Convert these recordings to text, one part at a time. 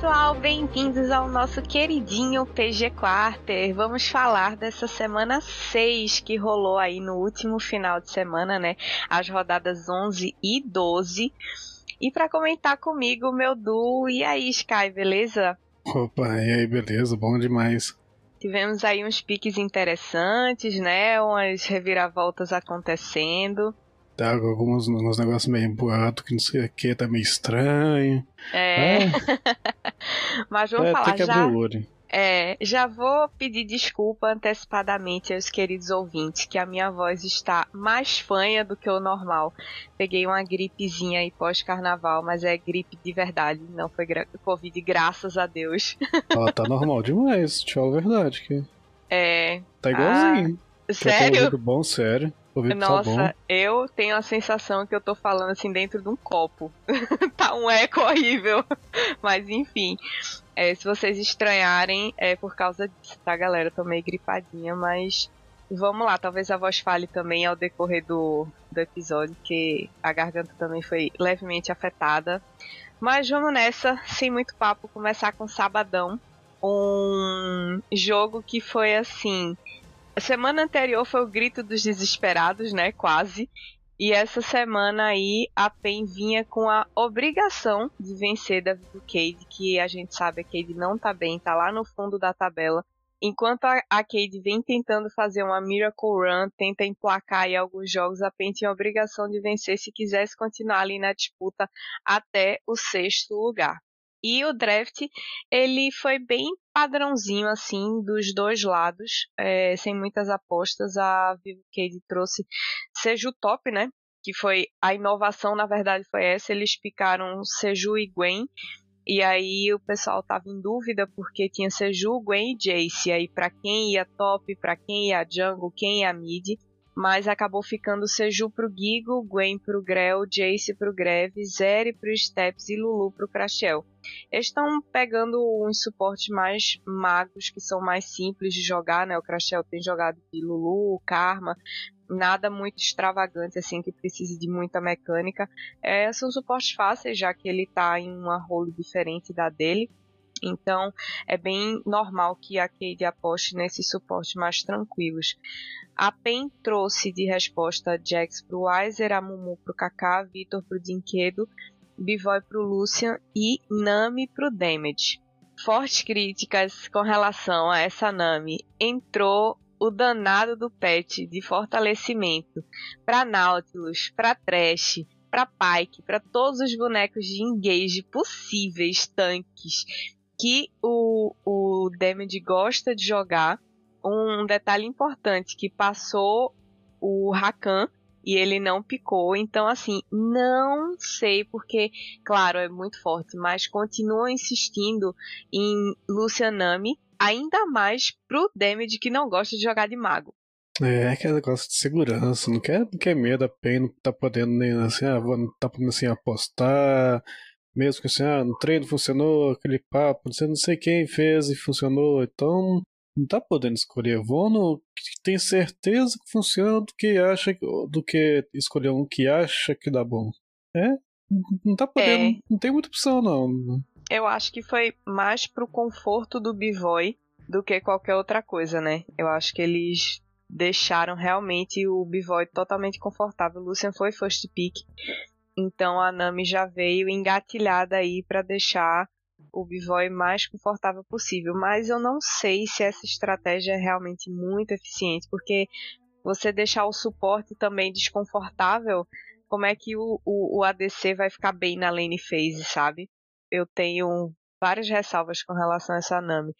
pessoal, bem-vindos ao nosso queridinho PG Quarter. Vamos falar dessa semana 6 que rolou aí no último final de semana, né? As rodadas 11 e 12. E para comentar comigo, meu Du, e aí, Sky, beleza? Opa, e aí, beleza? Bom demais. Tivemos aí uns piques interessantes, né? Umas reviravoltas acontecendo. Tá, alguns, uns negócios meio boato que não sei o que, tá meio estranho. É. É. Mas vamos é, falar tem que já. abrir o olho. É, já vou pedir desculpa antecipadamente aos queridos ouvintes que a minha voz está mais fanha do que o normal. Peguei uma gripezinha aí pós-carnaval, mas é gripe de verdade, não foi gra Covid, graças a Deus. Ó, tá normal demais, a verdade. Que É, tá igualzinho. Eu sério? bom, sério. Tá. Nossa, eu tenho a sensação que eu tô falando assim dentro de um copo. tá um eco horrível. Mas enfim, é, se vocês estranharem, é por causa disso, tá, galera? Eu tô meio gripadinha, mas vamos lá. Talvez a voz fale também ao decorrer do, do episódio, que a garganta também foi levemente afetada. Mas vamos nessa, sem muito papo, começar com Sabadão. Um jogo que foi assim. A semana anterior foi o grito dos desesperados, né? Quase. E essa semana aí a PEN vinha com a obrigação de vencer da Cade, que a gente sabe que a Cade não tá bem, tá lá no fundo da tabela. Enquanto a a Cade vem tentando fazer uma Miracle Run, tenta emplacar aí alguns jogos, a PEN tinha a obrigação de vencer se quisesse continuar ali na disputa até o sexto lugar. E o draft, ele foi bem padrãozinho, assim, dos dois lados, é, sem muitas apostas. A Vivo Cade trouxe Seju Top, né? Que foi a inovação, na verdade, foi essa. Eles picaram Seju e Gwen. E aí o pessoal tava em dúvida porque tinha Seju, Gwen e Jace. E aí pra quem ia top, pra quem ia jungle, quem ia mid. Mas acabou ficando Seju pro Gigo, Gwen pro Grell, Jace pro Greve, Zeri pro Steps e Lulu pro Crashel. Eles estão pegando uns suportes mais magos, que são mais simples de jogar, né? O Crashel tem jogado de Lulu, Karma, nada muito extravagante, assim, que precise de muita mecânica. É, são suportes fáceis, já que ele tá em uma role diferente da dele. Então, é bem normal que a Cade aposte nesses suportes mais tranquilos. A PEN trouxe de resposta Jax pro Weiser, a Mumu pro Kaká, Vitor pro Dinquedo, Bivoy pro Lucian e Nami pro Damage. Fortes críticas com relação a essa Nami. Entrou o danado do patch de fortalecimento para Nautilus, para Trash, para Pyke, para todos os bonecos de engage possíveis, tanques, que o, o gosta de jogar. Um detalhe importante que passou o Rakan e ele não picou. Então, assim, não sei porque, claro, é muito forte, mas continua insistindo em Lucianami, ainda mais pro Damage que não gosta de jogar de mago. É, aquele negócio de segurança, não quer, não quer medo, a PEN não tá podendo nem assim, ah, não tá podendo assim apostar. Mesmo que assim, ah, no treino funcionou, aquele papo, não sei, não sei quem fez e funcionou, então não tá podendo escolher. Vou no que tem certeza que funciona do que acha do que escolher um que acha que dá bom. É, não tá podendo, É. não tem muita opção não. Eu acho que foi mais pro conforto do Bivoy do que qualquer outra coisa, né? Eu acho que eles deixaram realmente o Bivoy totalmente confortável. O Lucian foi first pick. Então a Nami já veio engatilhada aí para deixar o Bivoy mais confortável possível. Mas eu não sei se essa estratégia é realmente muito eficiente, porque você deixar o suporte também desconfortável, como é que o, o, o ADC vai ficar bem na lane phase, sabe? Eu tenho várias ressalvas com relação a essa Nami.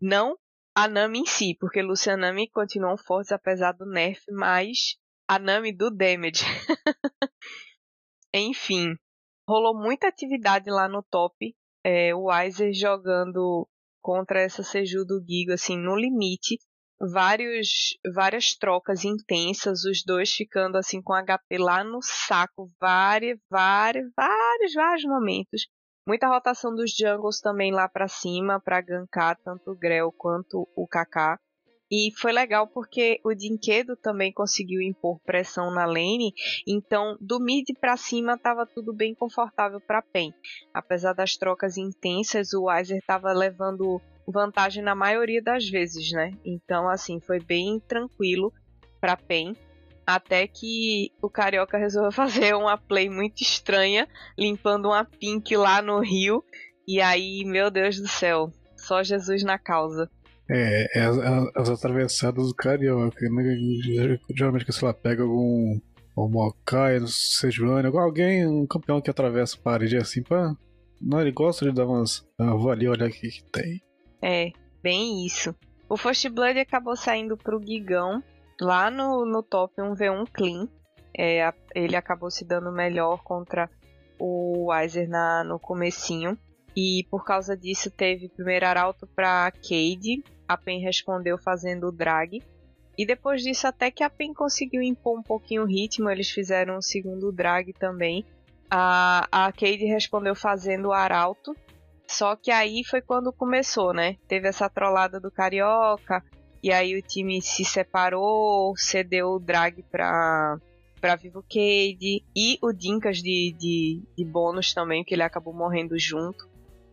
Não a Nami em si, porque Lucianami continuam fortes apesar do nerf, mas a Nami do damage. Enfim, rolou muita atividade lá no top. É, o Weiser jogando contra essa Seju do Gigo, assim, no limite. vários, várias trocas intensas, os dois ficando assim com HP lá no saco, vários, vários, vários, vários momentos. Muita rotação dos jungles também lá para cima para gankar tanto o Grell quanto o Kaká. E foi legal porque o Dinquedo também conseguiu impor pressão na lane, então do mid para cima estava tudo bem confortável para Pen. Apesar das trocas intensas, o Weiser estava levando vantagem na maioria das vezes, né? Então assim, foi bem tranquilo para Pen. Até que o Carioca resolveu fazer uma play muito estranha, limpando uma pink lá no rio. E aí, meu Deus do céu, só Jesus na causa. É, é as, as, atravessadas do carioca, né? Geralmente que, sei lá, pega algum. O Mokai, Sejuani, alguém, um campeão que atravessa a parede assim, pá. Não, ele gosta de dar umas. Ah, vou ali olhar o que, que tem. É, bem isso. O First Blood acabou saindo pro Gigão lá no, no top 1v1 Clean. É, ele acabou se dando melhor contra o Weiser na, no comecinho. E por causa disso teve primeiro arauto para Cade. A Pen respondeu fazendo o drag. E depois disso até que a Pen conseguiu impor um pouquinho o ritmo, eles fizeram um segundo drag também. A, a Cade respondeu fazendo o arauto. Só que aí foi quando começou, né? Teve essa trollada do Carioca. E aí o time se separou, cedeu o drag pra, pra Vivo Cade. E o Dinkas de, de, de bônus também, que ele acabou morrendo junto.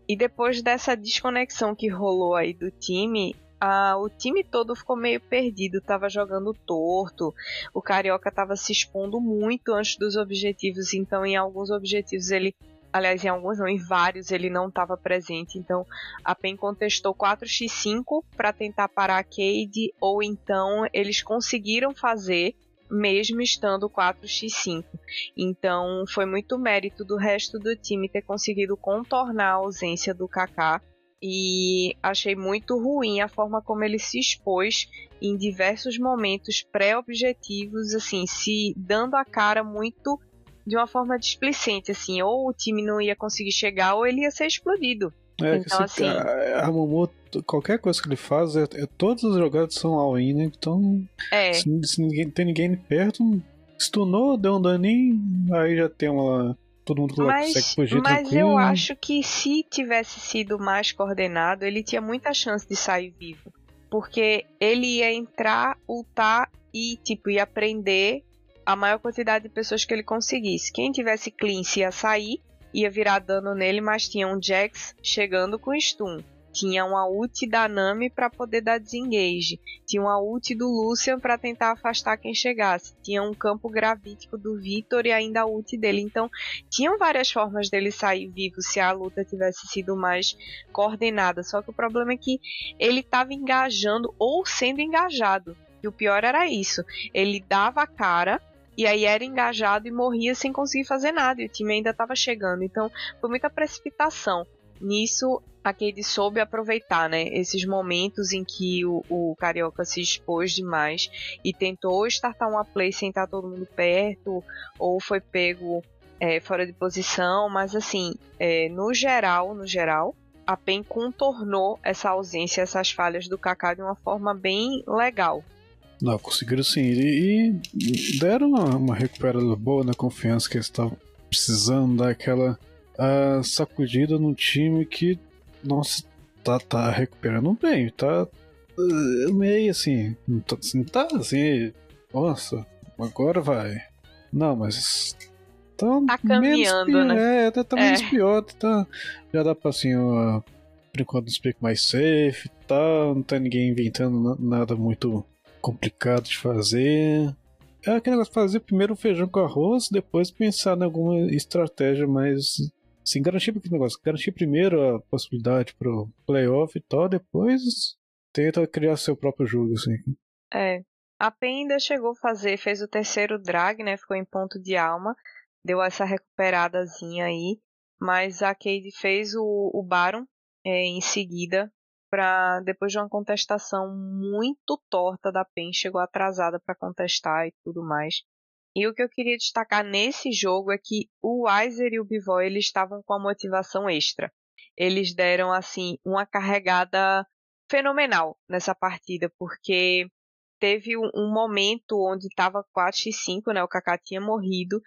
E depois dessa desconexão que rolou aí do time, a, o time todo ficou meio perdido, tava jogando torto. O Carioca tava se expondo muito antes dos objetivos, então em alguns objetivos ele aliás, em alguns não, em vários ele não estava presente. Então a PEN contestou 4x5 para tentar parar a Cade, ou então eles conseguiram fazer mesmo estando 4x5. Então foi muito mérito do resto do time ter conseguido contornar a ausência do Kaká e achei muito ruim a forma como ele se expôs em diversos momentos pré-objetivos, assim, se dando a cara muito de uma forma displicente, assim, ou o time não ia conseguir chegar ou ele ia ser explodido. É, então, assim, a, a Momo, qualquer coisa que ele faz, é, é todas as jogadas são all-in, né? Então, é. se, se ninguém tem ninguém perto, stunou, deu um daninho, aí já tem uma. Todo mundo mas, consegue fugir Mas eu acho que se tivesse sido mais coordenado, ele tinha muita chance de sair vivo. Porque ele ia entrar, ultar e, tipo, ia prender a maior quantidade de pessoas que ele conseguisse. Quem tivesse cleanse ia sair, ia virar dano nele, mas tinha um Jax chegando com stun. Tinha uma ult da Nami para poder dar desengage. Tinha uma ult do Lucian para tentar afastar quem chegasse. Tinha um campo gravítico do Victor e ainda a ult dele. Então, tinham várias formas dele sair vivo se a luta tivesse sido mais coordenada. Só que o problema é que ele estava engajando ou sendo engajado. E o pior era isso. Ele dava a cara e aí era engajado e morria sem conseguir fazer nada, e o time ainda estava chegando. Então foi muita precipitação. Nisso, a Cade soube aproveitar, né? Esses momentos em que o, o Carioca se expôs demais e tentou startar uma play sem estar todo mundo perto, ou foi pego é, fora de posição, mas assim, é, no geral, no geral, a PEN contornou essa ausência, essas falhas do Kaká de uma forma bem legal. Não, conseguiram sim. E, e deram uma, uma, recuperada boa na confiança que eles estavam precisando daquela uh, sacudida num time que, nossa, tá, tá recuperando bem. Tá uh, meio assim. Não tá, assim, tá assim. Nossa, agora vai. Não, mas. Tá, tá caminhando, né? É, tá, tá menos é. pior. Tá, já dá pra assim. Uh, por enquanto, um speak mais safe, tá? Não tá ninguém inventando nada muito complicado de fazer. É aquele negócio de fazer primeiro o feijão com arroz, depois pensar em alguma estratégia mais. Assim, garantir aquele negócio. Garantir primeiro a possibilidade pro playoff e tal, depois tenta criar seu próprio jogo, assim. É. A PEN ainda chegou a fazer, fez o terceiro drag, né? Ficou em ponto de alma. Deu essa recuperadazinha aí. Mas a Cade fez o, o Baron é, em seguida para depois de uma contestação muito torta da PEN, chegou atrasada para contestar e tudo mais. E o que eu queria destacar nesse jogo é que o Weiser e o Bivoy eles estavam com a motivação extra. Eles deram assim uma carregada fenomenal nessa partida, porque teve um, momento onde estava 4x5, né? O Kaká tinha morrido.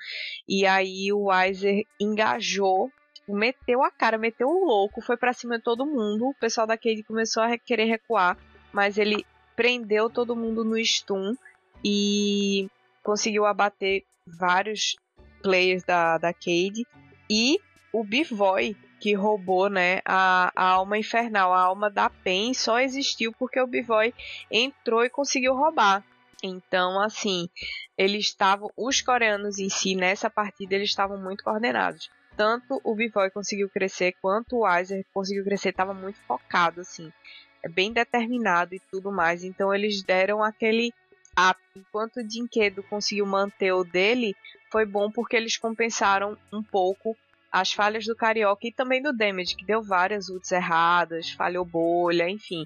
E aí o Weiser engajou, tipo, meteu a cara, meteu o louco, foi para cima de todo mundo. O pessoal da Cade começou a querer recuar, mas ele prendeu todo mundo no stun e conseguiu abater vários players da, da Cade. E o Bivoy, que roubou né, a, a, alma infernal, a alma da Pen, só existiu porque o Bivoy entrou e conseguiu roubar. Então, assim, eles estavam, os coreanos em si, nessa partida, eles estavam muito coordenados. Tanto o Bivoy conseguiu crescer, quanto o Weiser conseguiu crescer, estava muito focado, assim, é bem determinado e tudo mais. Então, eles deram aquele up. Enquanto o Dinquedo conseguiu manter o dele, foi bom porque eles compensaram um pouco as falhas do Carioca e também do Damage, que deu várias ults erradas, falhou bolha, enfim.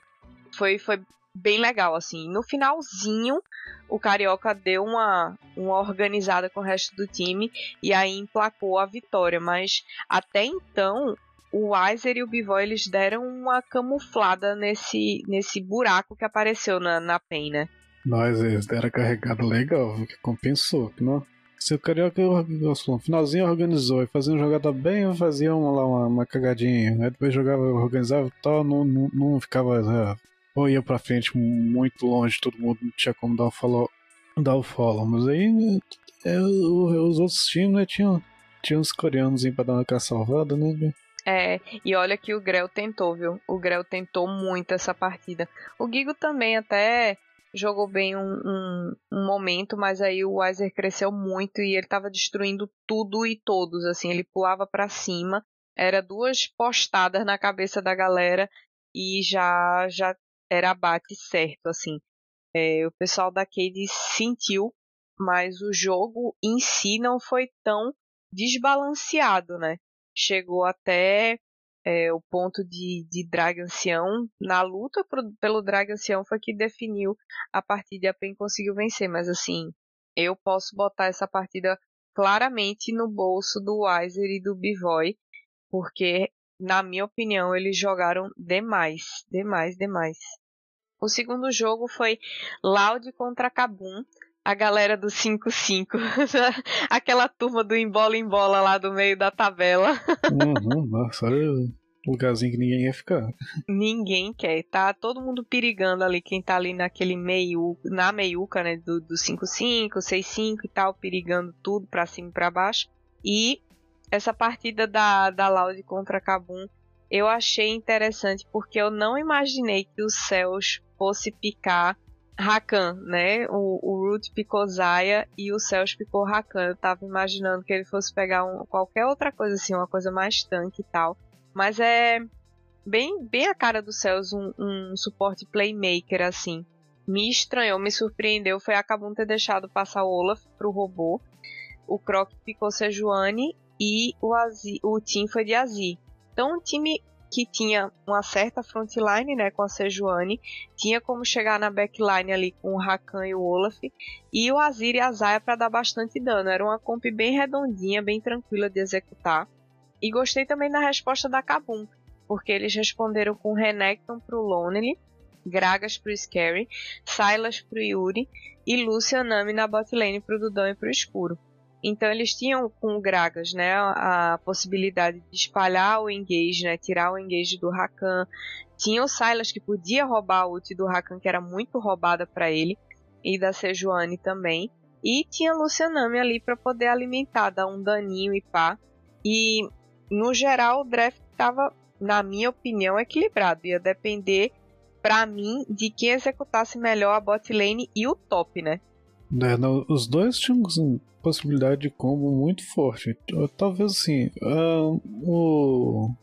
Foi, foi bem legal, assim. No finalzinho, o Carioca deu uma, uma organizada com o resto do time e aí emplacou a vitória. Mas até então, o Weiser e o Bivoy eles deram uma camuflada nesse, nesse buraco que apareceu na, na PEN, né? Mas eles deram carregada legal, que compensou, não? Se o Carioca no finalzinho organizou e fazia uma jogada bem, fazia uma, uma, uma cagadinha. Aí depois jogava, organizava e tal, não, não, não ficava. É, ou ia pra frente muito longe, todo mundo não tinha como dar o follow. Dar o follow. Mas aí é, os outros times né, tinham, tinham uns coreanos pra dar uma salvada, né? É, e olha que o Grell tentou, viu? O Grell tentou muito essa partida. O Gigo também até jogou bem um, um, um, momento, mas aí o Weiser cresceu muito e ele estava destruindo tudo e todos, assim, ele pulava para cima, era duas postadas na cabeça da galera e já já era abate certo, assim. É, o pessoal da Cade sentiu, mas o jogo em si não foi tão desbalanceado, né? Chegou até é, o ponto de, de drag ancião. Na luta pro, pelo drag ancião foi que definiu a partida e a PEN conseguiu vencer. Mas assim, eu posso botar essa partida claramente no bolso do Weiser e do Bivoy, porque, na minha opinião, eles jogaram demais, demais, demais. O segundo jogo foi Loud contra Kabum, a galera do 5-5, aquela turma do embola embola lá do meio da tabela. Uhum, nossa, lugarzinho que ninguém ia ficar. Ninguém quer, tá todo mundo perigando ali, quem tá ali naquele meio, na meiuca, né, do 5-5, 6-5 e tal, perigando tudo pra cima e pra baixo. E essa partida da, da Loud contra Kabum eu achei interessante porque eu não imaginei que o Céus fosse picar Rakan, né? O, o Root picou Zaya e o Céus picou Rakan. Eu tava imaginando que ele fosse pegar um, qualquer outra coisa assim, uma coisa mais tanque e tal. Mas é bem, bem a cara do Céus um, um suporte playmaker assim. Me estranhou, me surpreendeu foi a ter deixado passar o Olaf pro robô. O Croc picou Sejuani e o, Azi, o Team foi de Azi. Então, um time que tinha uma certa frontline, né, com a Sejuani, tinha como chegar na backline ali com o Rakan e o Olaf, e o Azir e a Zaya para dar bastante dano. Era uma comp bem redondinha, bem tranquila de executar. E gostei também da resposta da Kabum, porque eles responderam com Renekton pro Lonely, Gragas pro Scary, Silas pro Yuri e Lucian Nami na botlane pro Dudão e pro Escuro. Então eles tinham com o Gragas, né, a possibilidade de espalhar o engage, né, tirar o engage do Rakan. Tinha o Silas que podia roubar a ult do Rakan, que era muito roubada para ele, e da Sejuani também. E tinha Lucianami ali para poder alimentar, dar um daninho e pá. E no geral o draft estava, na minha opinião, equilibrado. Ia depender, para mim, de quem executasse melhor a bot lane e o top, né? É, não, os dois tinham possibilidade de combo muito forte. Talvez assim, uh, o,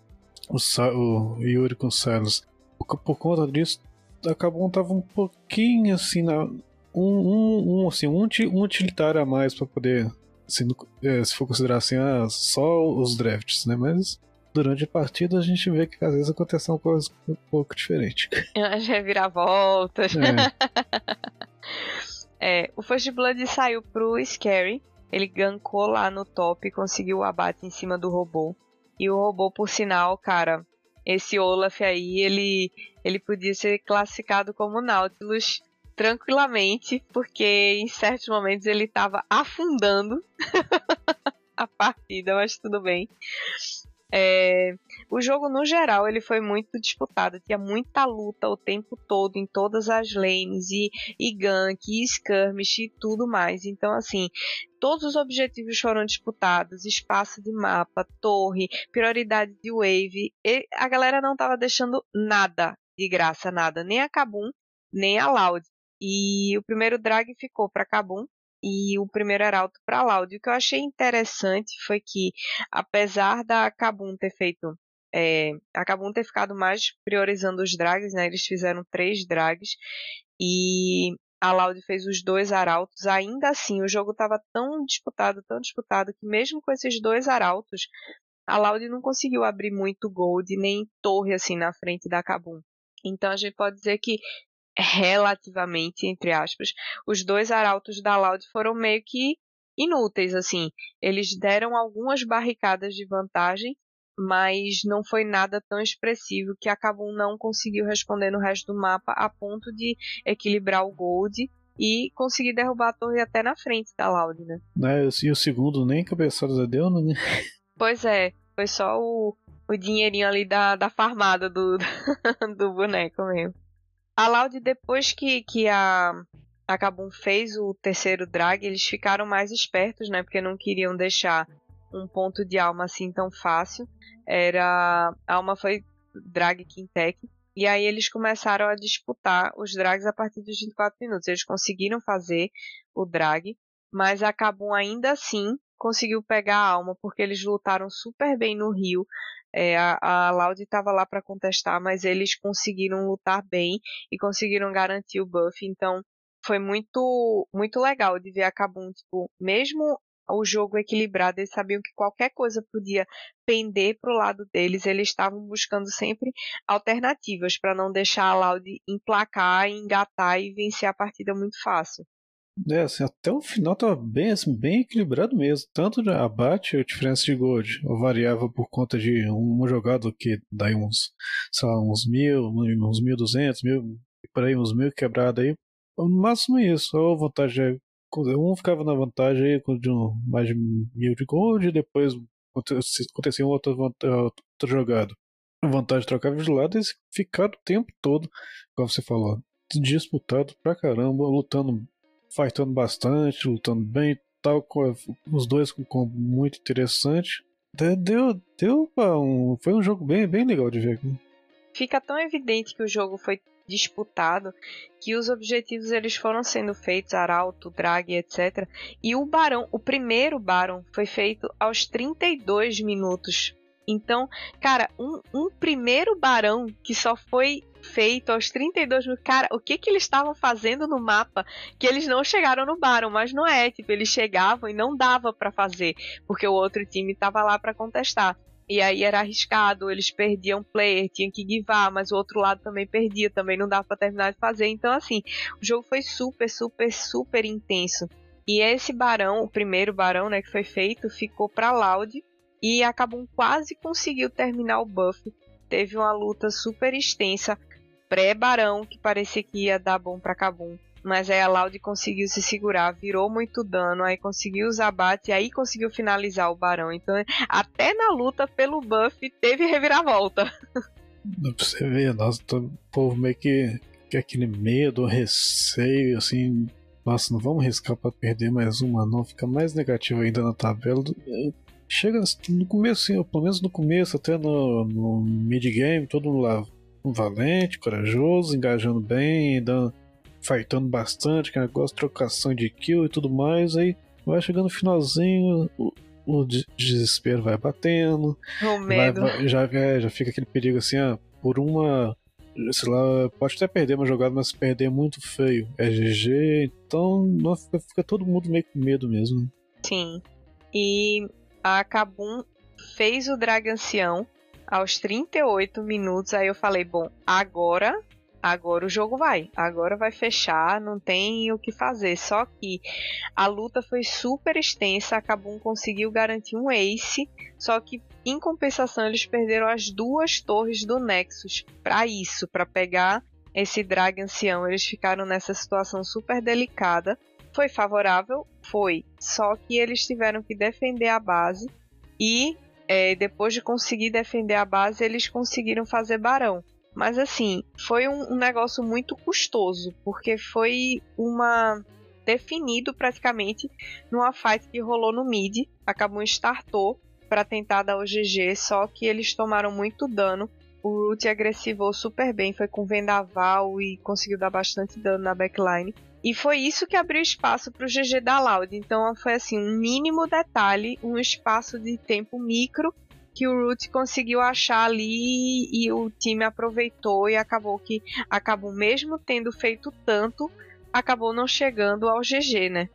o, o Yuri com Silas, por, por conta disso, acabou tava um pouquinho assim na um, um, um assim um, um utilitário a mais para poder assim, é, se for considerar assim ah, só os drafts, né? Mas durante a partida a gente vê que às vezes acontece uma coisa um pouco diferente. As reviravoltas. É. É, o First Blood saiu pro Scary. Ele gankou lá no top e conseguiu o abate em cima do robô. E o robô, por sinal, cara, esse Olaf aí, ele, ele podia ser classificado como Nautilus tranquilamente, porque em certos momentos ele estava afundando a partida, mas tudo bem. É, o jogo no geral ele foi muito disputado, tinha muita luta o tempo todo em todas as lanes e, e gank, e skirmish e tudo mais. Então assim, todos os objetivos foram disputados, espaço de mapa, torre, prioridade de wave. a galera não estava deixando nada de graça, nada, nem a Kabum, nem a Loud. E o primeiro drag ficou para Kabum, e o primeiro arauto para Loud. O que eu achei interessante foi que, apesar da Kabum ter feito. É, a ter ficado mais priorizando os drags, né? Eles fizeram três drags e a Loud fez os dois arautos. Ainda assim, o jogo estava tão disputado, tão disputado, que mesmo com esses dois arautos, a Loud não conseguiu abrir muito gold nem torre assim na frente da Kabum. Então a gente pode dizer que relativamente, entre aspas, os dois arautos da Loud foram meio que inúteis, assim. Eles deram algumas barricadas de vantagem, mas não foi nada tão expressivo que a Kabum não conseguiu responder no resto do mapa a ponto de equilibrar o Gold e conseguir derrubar a torre até na frente da Loud, né? É, e o segundo nem cabeçada deu, né? Pois é, foi só o, o dinheirinho ali da, da farmada do, do boneco mesmo. A Loud, depois que, que a, a Kabum fez o terceiro drag, eles ficaram mais espertos, né? Porque não queriam deixar um ponto de alma assim tão fácil. Era. A alma foi drag Quintec. E aí eles começaram a disputar os drags a partir dos 24 minutos. Eles conseguiram fazer o drag, mas a Kabum ainda assim conseguiu pegar a alma, porque eles lutaram super bem no Rio. É, a, a Loud estava lá para contestar, mas eles conseguiram lutar bem e conseguiram garantir o buff. Então foi muito muito legal de ver a Kabum, tipo, mesmo o jogo equilibrado, eles sabiam que qualquer coisa podia pender para o lado deles, eles estavam buscando sempre alternativas para não deixar a Loud emplacar, engatar e vencer a partida muito fácil. É, assim, até o final tava bem, assim, bem equilibrado mesmo. Tanto de abate a diferença de gold variava por conta de uma jogada que daí uns, sei lá, uns mil, uns mil duzentos, mil, por aí, uns mil quebrado aí. Máximo isso, ou vantagem um ficava na vantagem aí um, mais de mil de gold, depois acontecia outra, outra jogada. A vantagem trocava de lado e ficava o tempo todo, como você falou, disputado pra caramba, lutando fightando bastante, lutando bem, tal, com os dois com, com muito interessante. Deu, deu um, foi um jogo bem, bem legal de ver. Fica tão evidente que o jogo foi disputado que os objetivos eles foram sendo feitos arauto, drag, etc. E o barão, o primeiro barão foi feito aos 32 minutos. Então, cara, um, um primeiro barão que só foi feito aos 32 mil. Cara, o que que eles estavam fazendo no mapa que eles não chegaram no Baron? Mas não é, tipo, eles chegavam e não dava para fazer, porque o outro time tava lá para contestar. E aí era arriscado, eles perdiam player, tinham que guivar, mas o outro lado também perdia, também não dava para terminar de fazer. Então, assim, o jogo foi super, super, super intenso. E esse barão, o primeiro barão, né, que foi feito, ficou para Loud e acabou quase conseguiu terminar o buff. Teve uma luta super extensa pré-barão que parecia que ia dar bom pra Kabum. Mas aí a Loud conseguiu se segurar, virou muito dano, aí conseguiu os abates e aí conseguiu finalizar o barão. Então, até na luta pelo buff, teve reviravolta. Pra você ver, nossa, o povo meio que, que aquele medo, receio, assim. Nossa, não vamos riscar para perder mais uma, não. Fica mais negativo ainda na tabela. Chega no começo, sim, pelo menos no começo, até no, no mid-game, todo mundo lá valente, corajoso, engajando bem, dando, fightando bastante, que negócio de trocação de kill e tudo mais. Aí vai chegando no finalzinho, o, o desespero vai batendo. O medo. Vai, já, é, já fica aquele perigo assim, ah, por uma. Sei lá, pode até perder uma jogada, mas perder é muito feio. É GG, então nossa, fica todo mundo meio com medo mesmo. Sim. E a Kabum fez o Dragancião aos 38 minutos, aí eu falei, bom, agora agora o jogo vai. Agora vai fechar, não tem o que fazer. Só que a luta foi super extensa, a Kabum conseguiu garantir um ace, só que em compensação eles perderam as duas torres do Nexus para isso, para pegar esse drag ancião. Eles ficaram nessa situação super delicada. Foi favorável? Foi. Só que eles tiveram que defender a base e é, depois de conseguir defender a base, eles conseguiram fazer barão. Mas assim, foi um, um negócio muito custoso, porque foi uma definido praticamente numa fight que rolou no mid, acabou startou para tentar dar o GG, só que eles tomaram muito dano. O Root agressivou super bem, foi com vendaval e conseguiu dar bastante dano na backline. E foi isso que abriu espaço para o GG da Loud. Então foi assim, um mínimo detalhe, um espaço de tempo micro que o Root conseguiu achar ali e o time aproveitou e acabou que acabou mesmo tendo feito tanto, acabou não chegando ao GG, né?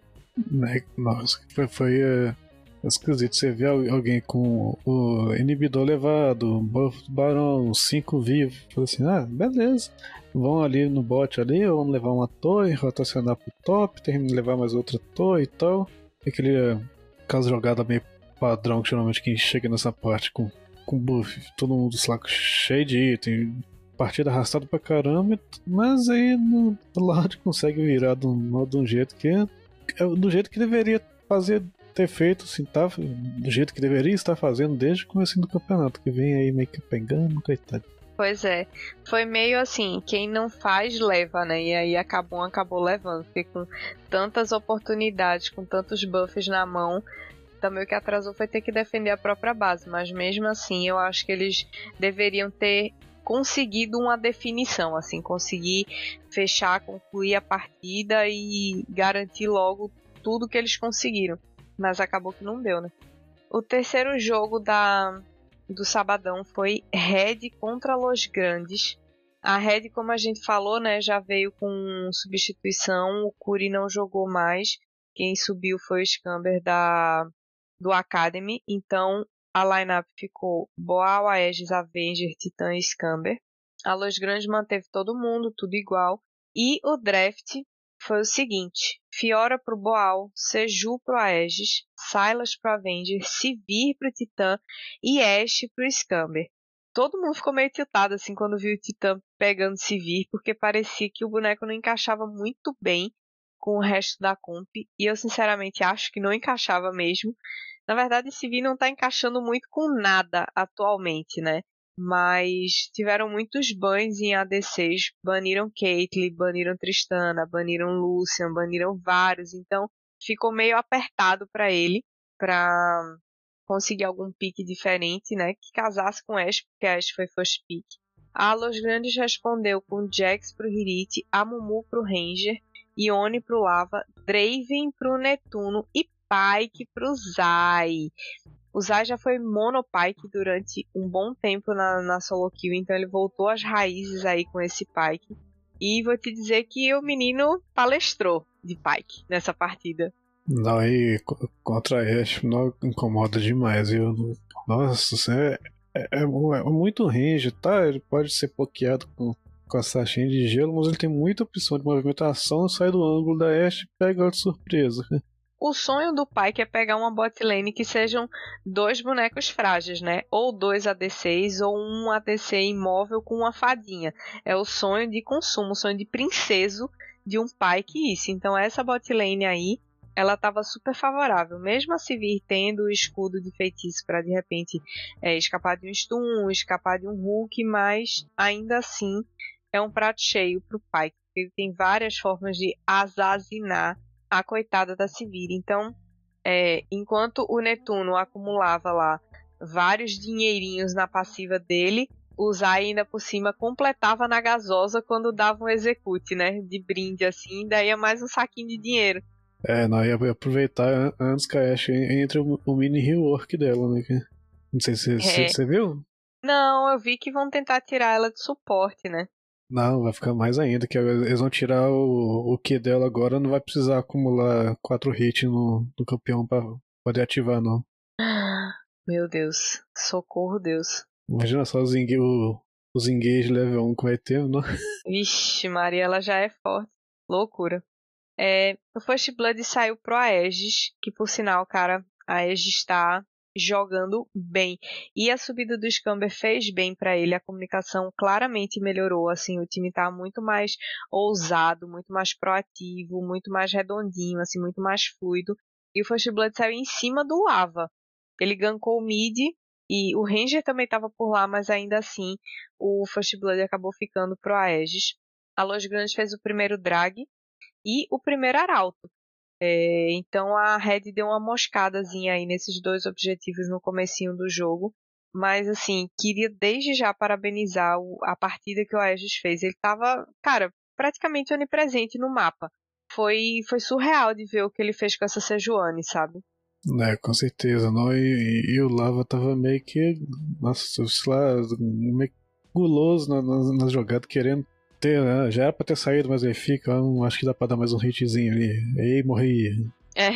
né nossa, foi, foi uh, esquisito. Você vê alguém com o inibidor levado, barão, 5 vivos, falou assim, ah, beleza. Vão ali no bot ali, vamos levar uma torre, rotacionar pro top, terminar levar mais outra torre e tal. Aquele caso jogada meio padrão que geralmente quem chega nessa parte com, com buff, todo mundo lá cheio de item, partida arrastada pra caramba, mas aí no lado consegue virar de um, de um jeito que é, é do jeito que deveria fazer ter feito, assim, tá, do jeito que deveria estar fazendo desde o começo do campeonato, que vem aí meio que pegando, coitado. Pois é, foi meio assim, quem não faz leva, né? E aí acabou, acabou levando, porque com tantas oportunidades, com tantos buffs na mão, também o que atrasou foi ter que defender a própria base, mas mesmo assim eu acho que eles deveriam ter conseguido uma definição, assim, conseguir fechar, concluir a partida e garantir logo tudo que eles conseguiram. Mas acabou que não deu, né? O terceiro jogo da do sabadão foi Red contra Los Grandes. A Red, como a gente falou, né, já veio com substituição, o Curi não jogou mais. Quem subiu foi o Scamber da do Academy, então a lineup ficou Boal, Aegis, Avenger, Titã e Scamber. A Los Grandes manteve todo mundo, tudo igual. E o draft foi o seguinte: Fiora pro Boal, Seju pro Aegis, Silas pro Avenger, Sivir pro Titã e Ashe pro Scamber. Todo mundo ficou meio tiltado assim quando viu o Titã pegando Sivir, porque parecia que o boneco não encaixava muito bem com o resto da comp. E eu sinceramente acho que não encaixava mesmo. Na verdade, V não está encaixando muito com nada atualmente, né? Mas tiveram muitos bans em ADCs. Baniram Caitlyn, baniram Tristana, baniram Lucian, baniram vários. Então ficou meio apertado para ele para conseguir algum pique diferente, né? Que casasse com Ash, porque a Ash foi first pick. A Los Grandes respondeu com Jax pro Hirit, Amumu pro Ranger, Ione pro Lava, Draven pro Netuno e Pike pro Zai. O Zai já foi monopike durante um bom tempo na, na solo kill, então ele voltou às raízes aí com esse Pike. E vou te dizer que o menino palestrou de Pike nessa partida. Não, e contra a Ashe não incomoda demais, viu? Nossa, é, é, é, é, muito range, tá? Ele pode ser pokeado com, com a sachinha de gelo, mas ele tem muita opção de movimentação, sai do ângulo da Ashe e pega de surpresa. O sonho do pai é pegar uma bot lane que sejam dois bonecos frágeis, né? Ou dois ADCs ou um ADC imóvel com uma fadinha. É o sonho de consumo, o sonho de princeso de um pai que isso. Então essa bot lane aí, ela estava super favorável, mesmo a Sivir tendo o escudo de feitiço para de repente é, escapar de um stun, escapar de um hook, mas ainda assim é um prato cheio para o pai. Ele tem várias formas de assassinar a coitada da Sivir. Então, é, enquanto o Netuno acumulava lá vários dinheirinhos na passiva dele, o Zai ainda por cima completava na gasosa quando dava um execute, né? De brinde assim, daí é mais um saquinho de dinheiro. É, não, ia aproveitar antes que a Ashe entre o, o mini rework dela, né? Não sei se você é. viu. Não, eu vi que vão tentar tirar ela de suporte, né? Não, vai ficar mais ainda, que eles vão tirar o, o Q dela agora, não vai precisar acumular 4 hits no, no campeão pra poder ativar, não. Meu Deus, socorro Deus. Imagina só o, os engage level 1 que vai ter, não? Vixe, Maria, ela já é forte. Loucura. É, o First Blood saiu pro Aegis, que por sinal, cara, a Aegis está jogando bem. E a subida do Scamber fez bem para ele, a comunicação claramente melhorou, assim, o time tá muito mais ousado, muito mais proativo, muito mais redondinho, assim, muito mais fluido. E o First Blood saiu em cima do Lava. Ele gankou o mid e o Ranger também estava por lá, mas ainda assim o First Blood acabou ficando pro Aegis. A Los Grandes fez o primeiro drag e o primeiro arauto. É, então a Red deu uma moscadazinha aí nesses dois objetivos no comecinho do jogo. Mas assim, queria desde já parabenizar a partida que o Aegis fez. Ele estava, cara, praticamente onipresente no mapa. Foi, foi surreal de ver o que ele fez com essa Sejuani, sabe? É, com certeza. Não, e, e, o Lava tava meio que, nossa, sei lá, meio guloso na, na, na jogada, querendo ter, né? Já era pra ter saído, mas ele fica. Não acho que dá pra dar mais um hitzinho ali. Ei, morri. É.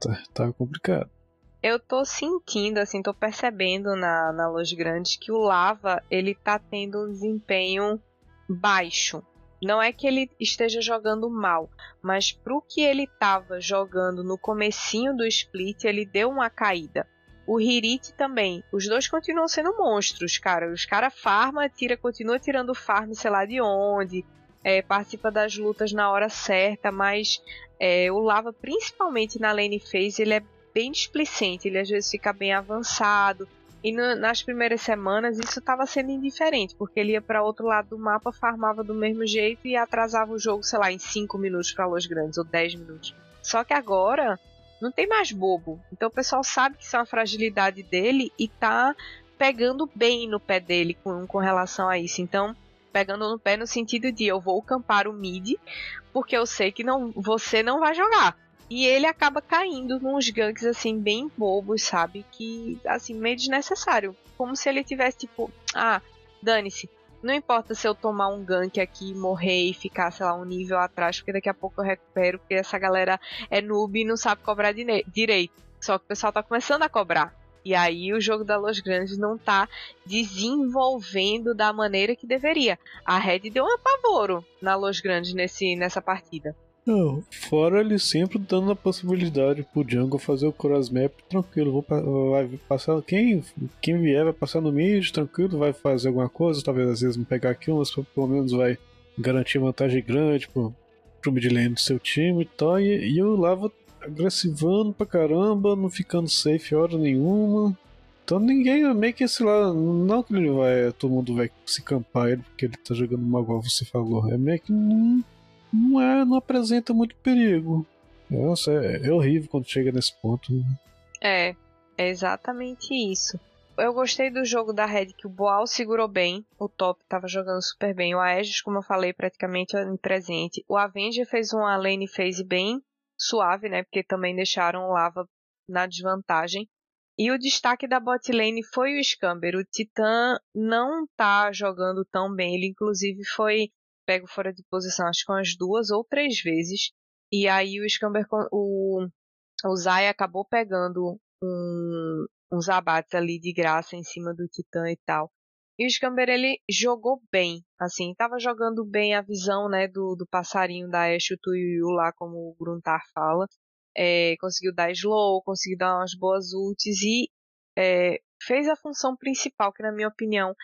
Tá, tá complicado. Eu tô sentindo, assim, tô percebendo na, na Los Grandes que o Lava, ele tá tendo um desempenho baixo. Não é que ele esteja jogando mal, mas pro que ele tava jogando no comecinho do split, ele deu uma caída. O Hirit também. Os dois continuam sendo monstros, cara. Os cara farma, tira, continua tirando farm, sei lá de onde. É, participa das lutas na hora certa, mas é, o Lava, principalmente na lane phase, ele é bem displicente. Ele às vezes fica bem avançado. E no, nas primeiras semanas isso estava sendo indiferente, porque ele ia para outro lado do mapa, farmava do mesmo jeito e atrasava o jogo, sei lá, em 5 minutos para Los Grandes ou 10 minutos. Só que agora não tem mais bobo. Então o pessoal sabe que isso é uma fragilidade dele e tá pegando bem no pé dele com, com relação a isso. Então, pegando no pé no sentido de eu vou campar o mid, porque eu sei que não você não vai jogar. E ele acaba caindo nos ganks assim bem bobos, sabe? Que assim meio desnecessário, como se ele tivesse tipo, ah, dane-se, não importa se eu tomar um gank aqui, morrer e ficar, sei lá, um nível atrás, porque daqui a pouco eu recupero, porque essa galera é noob e não sabe cobrar direito. Só que o pessoal tá começando a cobrar. E aí o jogo da Los Grandes não tá desenvolvendo da maneira que deveria. A Red deu um apavoro na Los Grandes nesse, nessa partida. Não, fora ele sempre dando a possibilidade pro Jungle fazer o cross map tranquilo. Vou, vai passar. Quem, quem vier vai passar no mid, tranquilo, vai fazer alguma coisa, talvez às vezes não pegar aqui, mas pelo menos vai garantir vantagem grande pro, pro mid lane do seu time e tal. E, e o Lava agressivando pra caramba, não ficando safe hora nenhuma. Então ninguém, meio que, sei lá, não que ele vai, todo mundo vai se campar ele porque ele tá jogando uma igual você falou. É meio que não não é, não apresenta muito perigo. Nossa, é, é horrível quando chega nesse ponto. É, é exatamente isso. Eu gostei do jogo da Red que o Boal segurou bem, o top estava jogando super bem, o Aegis, como eu falei, praticamente em presente. O Avenger fez uma lane phase bem suave, né? Porque também deixaram o Lava na desvantagem. E o destaque da bot lane foi o Scamber. O Titã não tá jogando tão bem. Ele, inclusive, foi pego fora de posição, acho que umas duas ou três vezes. E aí o Scamber, o, o Zay acabou pegando um, uns abates ali de graça em cima do Titã e tal. E o Scamber ele jogou bem, assim, tava jogando bem a visão, né, do, do passarinho da Ashe, o lá, como o Gruntar fala. É, conseguiu dar slow, conseguiu dar umas boas ults e é, fez a função principal, que na minha opinião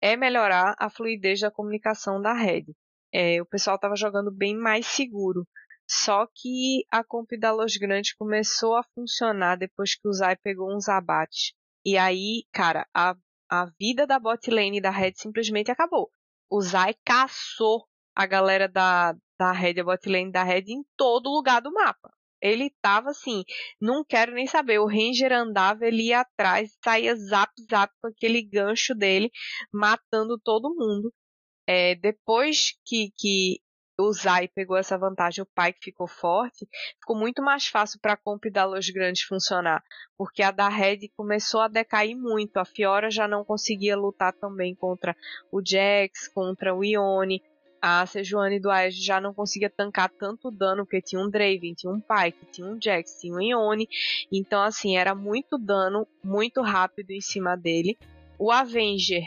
é melhorar a fluidez da comunicação da rede é, o pessoal estava jogando bem mais seguro. Só que a comp da Los Grandes começou a funcionar depois que o Zay pegou uns abates. E aí, cara, a, a vida da bot lane da Red simplesmente acabou. O Zay caçou a galera da, da Red, a bot lane da Red, em todo lugar do mapa. Ele tava assim, não quero nem saber. O Ranger andava, ele ia atrás, saía zap zap com aquele gancho dele, matando todo mundo. É, depois que, que o Zai pegou essa vantagem, o Pike ficou forte, ficou muito mais fácil para a comp da Los Grandes funcionar, porque a da Red começou a decair muito. A Fiora já não conseguia lutar também contra o Jax, contra o Ione. A Sejuani do Aegis já não conseguia tancar tanto dano, porque tinha um Draven, tinha um Pike, tinha um Jax, tinha um Ione. Então, assim, era muito dano, muito rápido em cima dele. O Avenger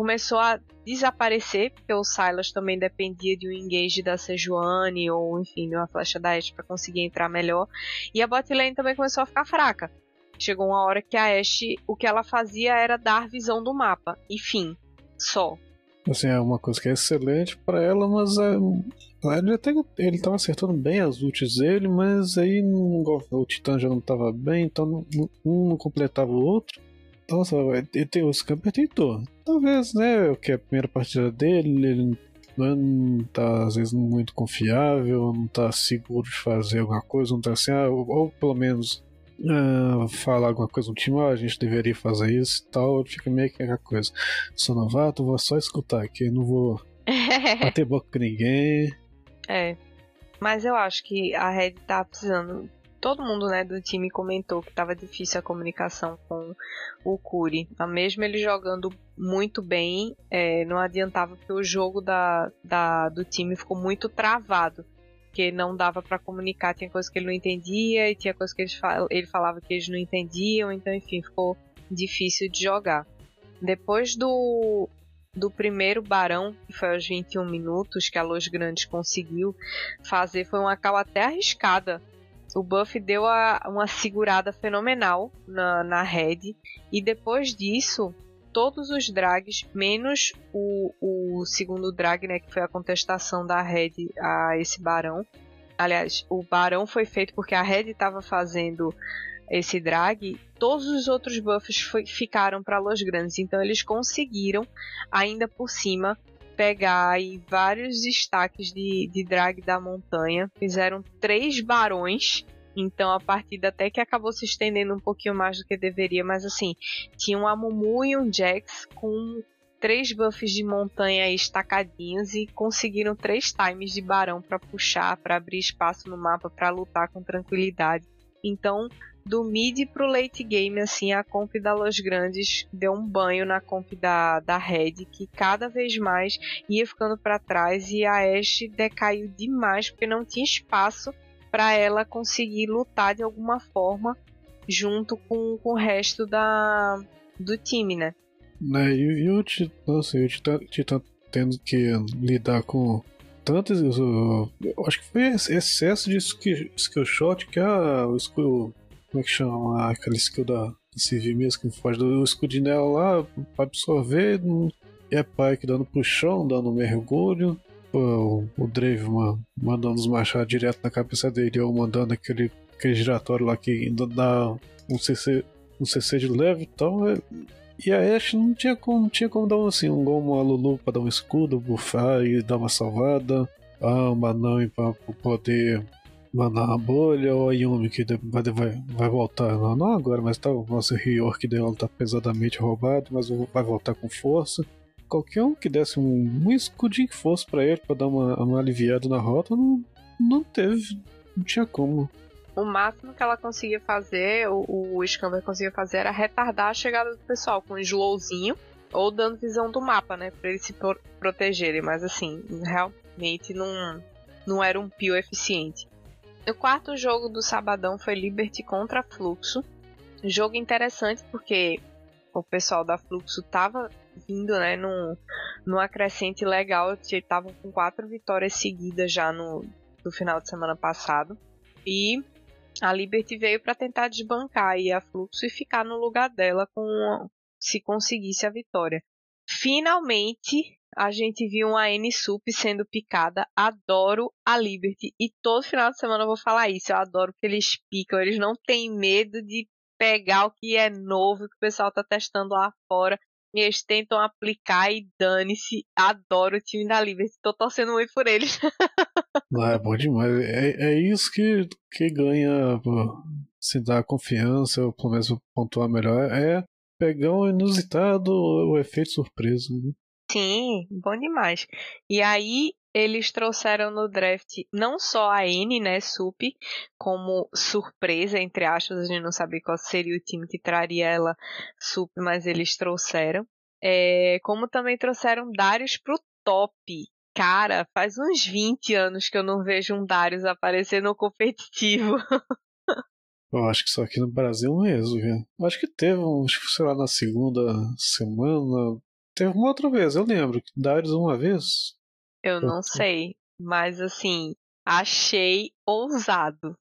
começou a desaparecer, porque o Silas também dependia de um engage da Sejuani ou enfim, de uma flecha da Ashe para conseguir entrar melhor. E a bot lane também começou a ficar fraca. Chegou uma hora que a Ashe, o que ela fazia era dar visão do mapa. E fim, só. Assim, é uma coisa que é excelente para ela, mas é, ele até ele tava acertando bem as ults dele, mas aí o Titã já não tava bem, então um não completava o outro. Nossa, ele tem, o Scamper tentou. Talvez, né, que é a primeira partida dele, ele não tá às vezes muito confiável, não tá seguro de fazer alguma coisa, não tá assim, ah, ou, ou pelo menos uh, falar alguma coisa no time, ah, a gente deveria fazer isso e tal, fica meio que aquela coisa. Sou novato, vou só escutar aqui, não vou bater boca com ninguém. É. Mas eu acho que a Red tá precisando. Todo mundo né, do time comentou que tava difícil a comunicação com o Curi. Mesmo ele jogando muito bem, é, não adiantava porque o jogo da, da, do time ficou muito travado porque não dava para comunicar, tinha coisas que ele não entendia e tinha coisas que fal ele falava que eles não entendiam, então enfim, ficou difícil de jogar. Depois do, do primeiro Barão, que foi aos 21 minutos, que a Los Grandes conseguiu fazer, foi uma cal até arriscada. O Buff deu a, uma segurada fenomenal na, na Red, e depois disso, todos os drags, menos o, o segundo drag, né, que foi a contestação da Red a esse barão. Aliás, o barão foi feito porque a Red estava fazendo esse drag, todos os outros buffs foi, ficaram para Los Grandes, então eles conseguiram, ainda por cima, pegar aí vários destaques de, de drag da montanha, fizeram três barões então a partida até que acabou se estendendo um pouquinho mais do que deveria, mas assim, tinha um Amumu e um Jax com três buffs de montanha estacadinhos e conseguiram três times de barão para puxar, para abrir espaço no mapa, para lutar com tranquilidade. Então, do mid pro late game, assim, a comp da Los Grandes deu um banho na comp da, da Red, que cada vez mais ia ficando para trás e a Ashe decaiu demais porque não tinha espaço para ela conseguir lutar de alguma forma junto com, com o resto da, do time, né? né e, e o nossa, o Titã tendo que lidar com tantos. Eu acho que foi excesso de skill, skill shot que a, o. Como é que chama? Aquela skill da, Civil mesmo que foge do escudinel lá pra absorver. É pai que dando chão, dando mergulho o, o mandando os machados direto na cabeça dele ou mandando aquele, aquele giratório lá que dá um CC, um CC de leve então, é, e a Ashe não tinha como, tinha como dar um, assim, um Gomo a Lulu pra dar um escudo, buffar e dar uma salvada. Ah, uma pra, pra poder mandar uma bolha, ou a Yumi que vai, vai, vai voltar. Não, não agora, mas tá, o nosso rework dela tá pesadamente roubado, mas vai voltar com força qualquer um que desse um, um escudinho que fosse para ele para dar uma, uma aliviada na rota, não, não teve. Não tinha como. O máximo que ela conseguia fazer, o, o Scamber conseguia fazer, era retardar a chegada do pessoal com um slowzinho ou dando visão do mapa, né? Pra eles se pro protegerem. Mas assim, realmente não, não era um pio eficiente. O quarto jogo do sabadão foi Liberty contra Fluxo. Jogo interessante porque o pessoal da Fluxo tava vindo, né, num, num acrescente legal. Estavam com quatro vitórias seguidas já no, no final de semana passado. E a Liberty veio para tentar desbancar aí a Fluxo e ficar no lugar dela com se conseguisse a vitória. Finalmente, a gente viu uma N-Sup sendo picada. Adoro a Liberty. E todo final de semana eu vou falar isso. Eu adoro que eles picam. Eles não têm medo de pegar o que é novo, que o pessoal tá testando lá fora. E eles tentam aplicar e dane-se. Adoro o time da Liberty. Tô torcendo muito por eles. Não, é bom demais. É, é isso que, que ganha se dá confiança, ou pelo menos pontuar melhor. É pegar o inusitado, o efeito surpresa. Né? Sim, bom demais. E aí eles trouxeram no draft não só a N, né, Sup, como surpresa, entre aspas, a gente não sabia qual seria o time que traria ela Sup, mas eles trouxeram. É, como também trouxeram Darius pro top. Cara, faz uns 20 anos que eu não vejo um Darius aparecer no competitivo. Eu acho que só aqui no Brasil mesmo, viu? Acho que teve, sei lá, na segunda semana, Teve uma outra vez, eu lembro. Darius uma vez. Eu não sei, mas assim, achei ousado.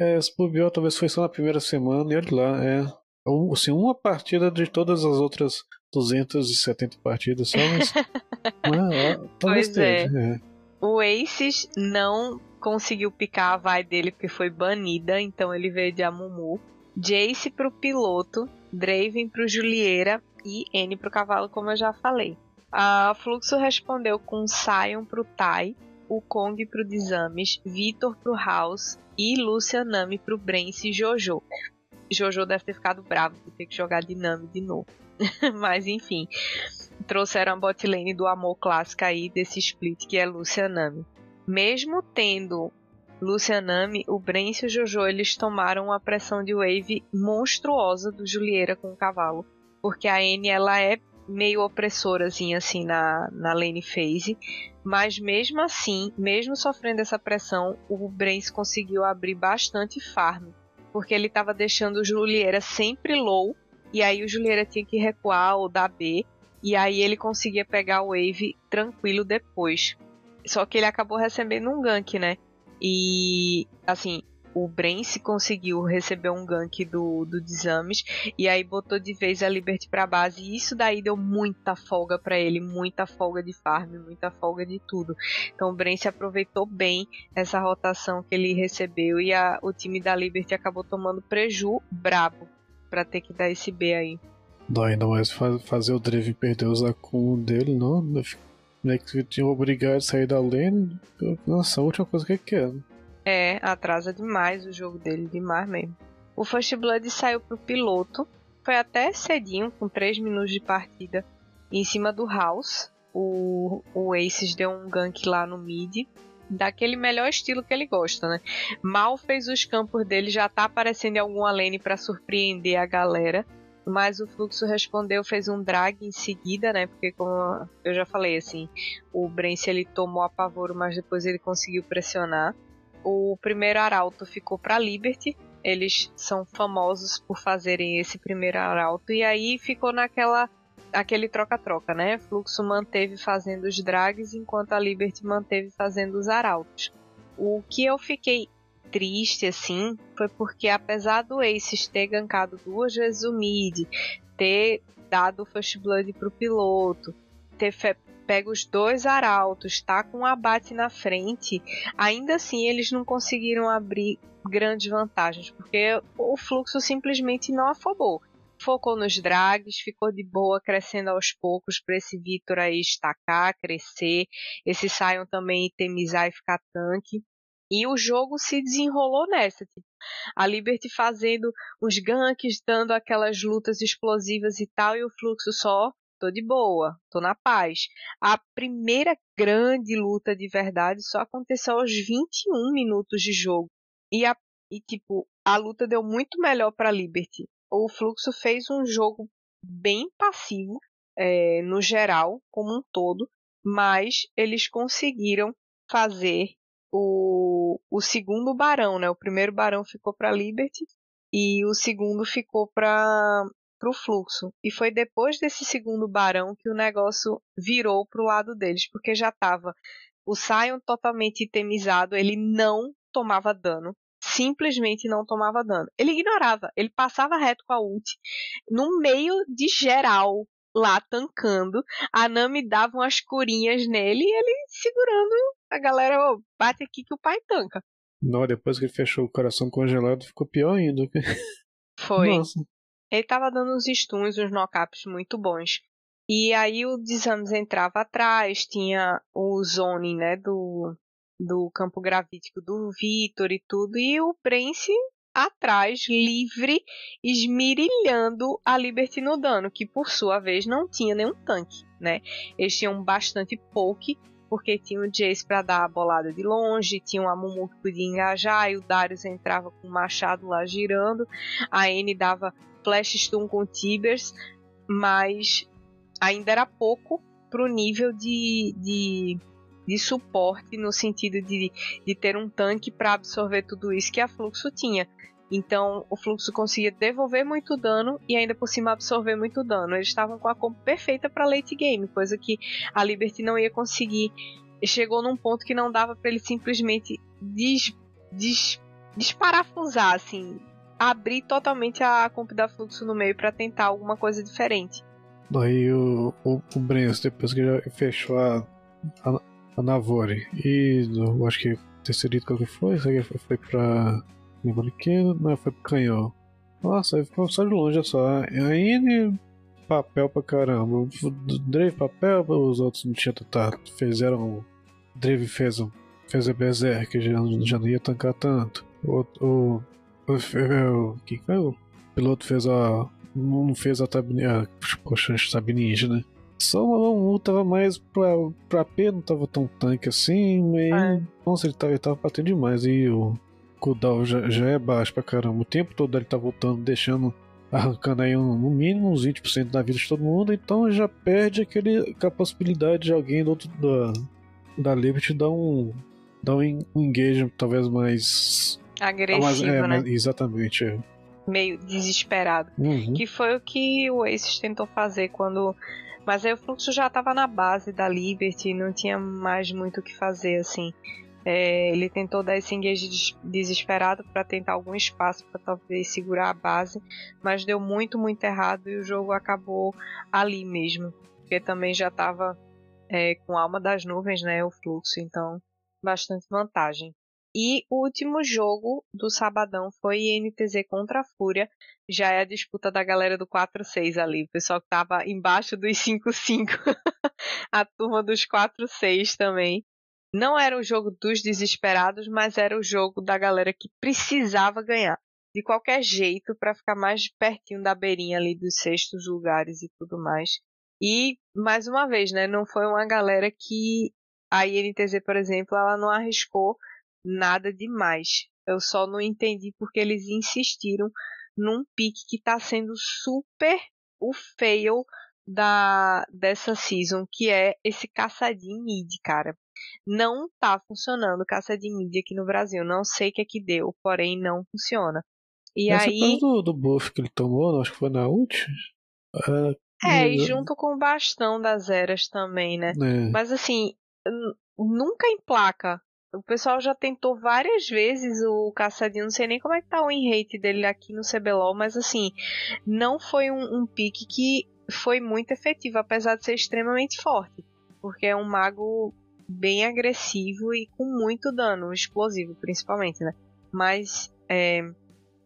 É, se bobeou, talvez foi só na primeira semana e olha lá, é. Um, assim, uma partida de todas as outras 270 partidas só, mas. é, talvez é. é. O Aces não conseguiu picar a vai dele porque foi banida, então ele veio de Amumu. Jace pro piloto, Draven pro Julieira e N pro cavalo, como eu já falei. A Fluxo respondeu com Sion pro Tai, o Kong pro Dizames, Vitor pro House e Lucia Nami pro Brence e Jojo. Jojo deve ter ficado bravo por ter que jogar de Nami de novo. Mas enfim, trouxeram a botlane do amor clássica aí desse split que é Lucia Nami. Mesmo tendo Lucia Nami, o Brence e o Jojo eles tomaram uma pressão de wave monstruosa do Julieira com o cavalo. Porque a N ela é meio opressorazinha assim na, na lane phase. Mas mesmo assim, mesmo sofrendo essa pressão, o Brence conseguiu abrir bastante farm. Porque ele estava deixando o Julieira sempre low. E aí o Julieira tinha que recuar ou dar B. E aí ele conseguia pegar o wave tranquilo depois. Só que ele acabou recebendo um gank, né? E assim, o Brence conseguiu receber um gank do, do Dizames e aí botou de vez a Liberty pra base. E isso daí deu muita folga para ele, muita folga de farm, muita folga de tudo. Então o Brence aproveitou bem essa rotação que ele recebeu e a, o time da Liberty acabou tomando preju brabo pra ter que dar esse B aí. Dá ainda mais fa- fazer o Draven perder os acúmulos dele, não. Meio que tinha obrigado a sair da lane. Nossa, a última coisa que ele quer. É, atrasa demais o jogo dele, demais mesmo. O First Blood saiu pro piloto. Foi até cedinho, com 3 minutos de partida, em cima do House. O, o Aces deu um gank lá no mid. Daquele melhor estilo que ele gosta, né? Mal fez os campos dele, já tá aparecendo em alguma lane pra surpreender a galera. Mas o Fluxo respondeu, fez um drag em seguida, né? Porque como eu já falei, assim, o Brence ele tomou apavoro, mas depois ele conseguiu pressionar. O primeiro arauto ficou para Liberty. Eles são famosos por fazerem esse primeiro arauto e aí ficou naquela aquele troca-troca, né? Fluxo manteve fazendo os drags enquanto a Liberty manteve fazendo os arautos. O que eu fiquei triste assim foi porque apesar do Aces ter gankado duas vezes o mid, ter dado o First Blood pro piloto, ter pego os dois arautos, tá com um abate na frente, ainda assim eles não conseguiram abrir grandes vantagens, porque o fluxo simplesmente não afobou. Focou nos drags, ficou de boa, crescendo aos poucos para esse Vitor aí estacar, crescer, esse Sion também itemizar e ficar tanque. E o jogo se desenrolou nessa, tipo, a Liberty fazendo os ganks, dando aquelas lutas explosivas e tal, e o fluxo só tô de boa, tô na paz. A primeira grande luta de verdade só aconteceu aos 21 minutos de jogo. E, a, e tipo, a luta deu muito melhor para Liberty. O Fluxo fez um jogo bem passivo, é, no geral, como um todo, mas eles conseguiram fazer o, o segundo barão, né? O primeiro barão ficou para Liberty e o segundo ficou para pro fluxo. E foi depois desse segundo barão que o negócio virou pro lado deles, porque já tava o Sion totalmente itemizado, ele não tomava dano. Simplesmente não tomava dano. Ele ignorava, ele passava reto com a ult no meio de geral lá tancando. A Nami dava umas curinhas nele e ele segurando a galera, "Ô, bate aqui que o pai tanca. Não, depois que ele fechou o coração congelado, ficou pior ainda. Foi. Nossa. Ele tava dando uns stuns, uns knockups muito bons. E aí o Dizames entrava atrás, tinha o zoning, né, do, do campo gravítico do Vitor e tudo, e o Brence atrás, livre, esmirilhando a Liberty no dano, que por sua vez não tinha nenhum tanque, né? Eles tinham bastante poke, porque tinha o Jace para dar a bolada de longe, tinha o Amumu que podia engajar, e o Darius entrava com o machado lá girando, a N dava flash stun com Tibers, mas ainda era pouco pro nível de, de, de suporte no sentido de, de ter um tanque para absorver tudo isso que a Fluxo tinha. Então o fluxo conseguia devolver muito dano e ainda por cima absorver muito dano. Eles estavam com a comp perfeita para late game, coisa que a Liberty não ia conseguir. Chegou num ponto que não dava para ele simplesmente des, des, desparafusar, assim, abrir totalmente a comp da fluxo no meio para tentar alguma coisa diferente. Daí o, o, o Brens, depois que já fechou a, a, a Navore e eu acho que o terceiro qual que foi? Isso aqui foi, foi pra Brinquedo, não, foi pro canhão. Nossa, aí ficou só de longe só. Ele papel pra caramba. Drave papel, os outros não tinham tentado. Fizeram. Drave fez um. Fez a Berserk, já, já não ia tancar tanto. O. O. O, o, que foi? O piloto fez a. Não fez a Tab. Poxa, Ninja, né? Só o um tava mais pra, pra P, não tava tão tanque assim, mas. É. Nossa, ele tava, ele tava batendo demais. E o cooldown já, já é baixo pra caramba. O tempo todo ele tá voltando, deixando, arrancando aí um, no mínimo uns 20% da vida de todo mundo, então já perde aquele, a possibilidade de alguém do outro da, da Liberty dar um, dar um, um engagement talvez mais agressivo, mais, é, né? Exatamente. É. Meio desesperado. Uhum. Que foi o que o Aces tentou fazer quando. Mas aí o fluxo já estava na base da Liberty, não tinha mais muito o que fazer, assim. É, ele tentou dar esse engage desesperado para tentar algum espaço para talvez segurar a base, mas deu muito, muito errado e o jogo acabou ali mesmo, porque também já estava é, com a alma das nuvens, né, o fluxo, então bastante vantagem. E o último jogo do sabadão foi NTZ contra a Fúria. Já é a disputa da galera do 4-6 ali. O pessoal que tava embaixo dos 5-5. a turma dos 4-6 também. Não era o jogo dos desesperados, mas era o jogo da galera que precisava ganhar. De qualquer jeito, para ficar mais pertinho da beirinha ali dos sextos lugares e tudo mais. E, mais uma vez, né, não foi uma galera que a INTZ, por exemplo, ela não arriscou nada demais. Eu só não entendi porque eles insistiram num pique que está sendo super o fail da dessa season, que é esse caçadinho mid, cara não tá funcionando caça de mídia aqui no Brasil. Não sei o que é que deu, porém não funciona. E Essa aí. do, do buff que ele tomou, acho que foi na ult. É, é e junto com o bastão das eras também, né? É. Mas assim, nunca em placa. O pessoal já tentou várias vezes o caçadinho, não sei nem como é que tá o win rate dele aqui no CBLOL, mas assim, não foi um, um pique que foi muito efetivo, apesar de ser extremamente forte. Porque é um mago bem agressivo e com muito dano, explosivo principalmente, né? Mas é,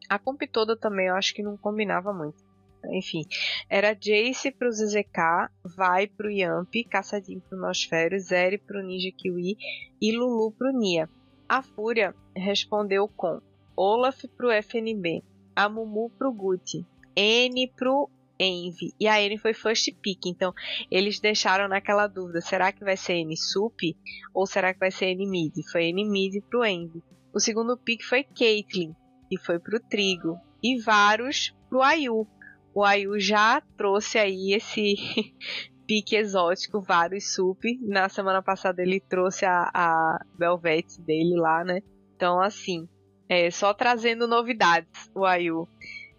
a comp toda também eu acho que não combinava muito. Enfim, era Jace pro ZZK, Vai pro Yamp, Caçadinho pro Nosfero, Zeri pro Ninja Kiwi e Lulu pro Nia. A Fúria respondeu com Olaf pro FNB, a Mumu pro Gucci, N pro Envy. E a N foi first pick. Então, eles deixaram naquela dúvida: será que vai ser N sup ou será que vai ser N mid? Foi N mid pro Envy. O segundo pick foi Caitlyn, que foi pro Trigo. E Varus pro Ayu. O Ayu já trouxe aí esse pique exótico, Varus sup. Na semana passada ele trouxe a, a Velvet dele lá, né? Então, assim, é, só trazendo novidades, o Ayu.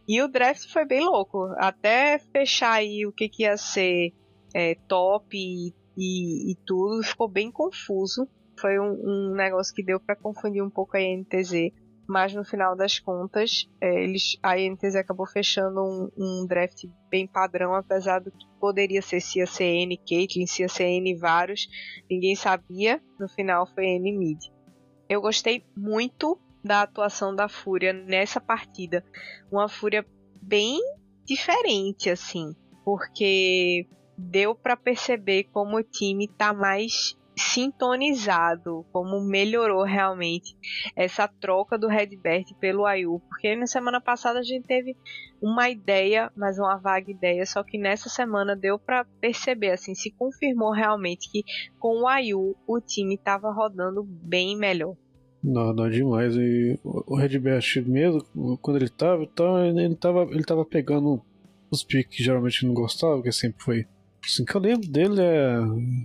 E o draft foi bem louco. Até fechar aí o que, que ia ser é, top e, e, e, tudo, ficou bem confuso. Foi um, um negócio que deu para confundir um pouco a INTZ. Mas no final das contas, é, eles, a INTZ acabou fechando um, um, draft bem padrão, apesar do que poderia ser se ia ser N Caitlyn, se ia ser N vários. Ninguém sabia. No final foi N mid. Eu gostei muito da atuação da Fúria nessa partida. Uma Fúria bem diferente, assim, porque deu para perceber como o time tá mais sintonizado, como melhorou realmente essa troca do Redbert pelo Ayu, porque na semana passada a gente teve uma ideia, mas uma vaga ideia, só que nessa semana deu para perceber assim, se confirmou realmente que com o Ayu o time estava rodando bem melhor. Não, não, demais. E o Redbert mesmo, quando ele tava, ele tava, ele tava pegando os piques que geralmente não gostava, que sempre foi. Assim, que eu lembro dele é.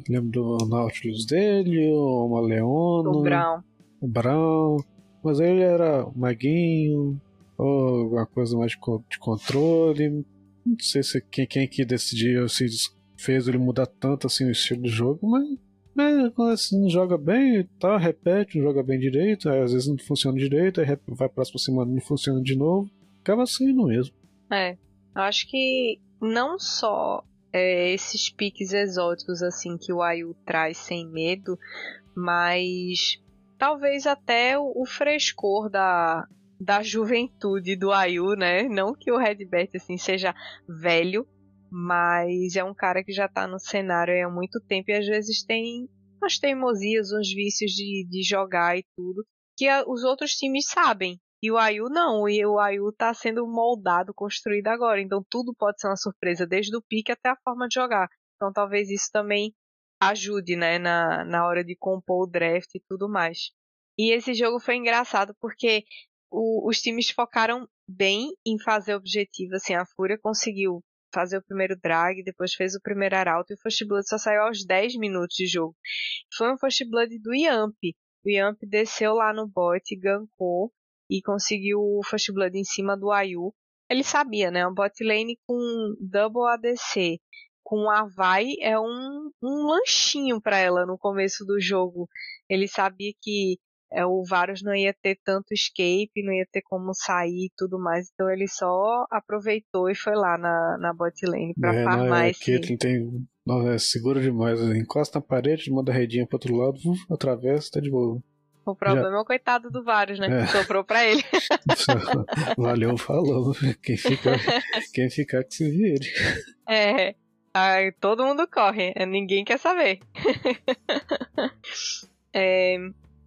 Lembro do Nautilus dele, o Maleono. O Brown. O Brown. Mas ele era maguinho. ou alguma coisa mais de, controle. Não sei se quem, quem que decidiu, se fez ele mudar tanto assim o estilo do jogo, mas quando assim, não joga bem, tá, repete, não joga bem direito, às vezes não funciona direito, aí vai próxima semana não funciona de novo. Acaba sendo mesmo. É, acho que não só é, esses piques exóticos assim que o Ayu traz sem medo, mas talvez até o, o frescor da, da juventude do Ayu, né? Não que o Redbert assim seja velho, mas é um cara que já está no cenário há muito tempo e às vezes tem umas teimosias, uns vícios de, de jogar e tudo, que a, os outros times sabem. E o Ayu não, e o Ayu está sendo moldado, construído agora. Então tudo pode ser uma surpresa, desde o pique até a forma de jogar. Então talvez isso também ajude, né, na, na hora de compor o draft e tudo mais. E esse jogo foi engraçado porque o, os times focaram bem em fazer objetivo. Assim, a Fúria conseguiu fazer o primeiro drag, depois fez o primeiro arauto e o First Blood só saiu aos 10 minutos de jogo. Foi um First Blood do Yamp. O Yamp desceu lá no bot, gankou e conseguiu o First Blood em cima do Ayu. Ele sabia, né? Um bot lane com double ADC, com a Vai é um, um lanchinho para ela no começo do jogo. Ele sabia que é, o Varus não ia ter tanto escape, não ia ter como sair e tudo mais, então ele só aproveitou e foi lá na, na bot lane pra é, farmar não, é, esse... Caitlyn tem... Nossa, é seguro demais, encosta na parede, manda a redinha pro outro lado, atravessa, tá de boa. O problema Já... é o coitado do Varus, né? É. Que soprou pra ele. Valeu, falou. Quem ficar, quem ficar que se vire. É. Aí todo mundo corre, ninguém quer saber. é,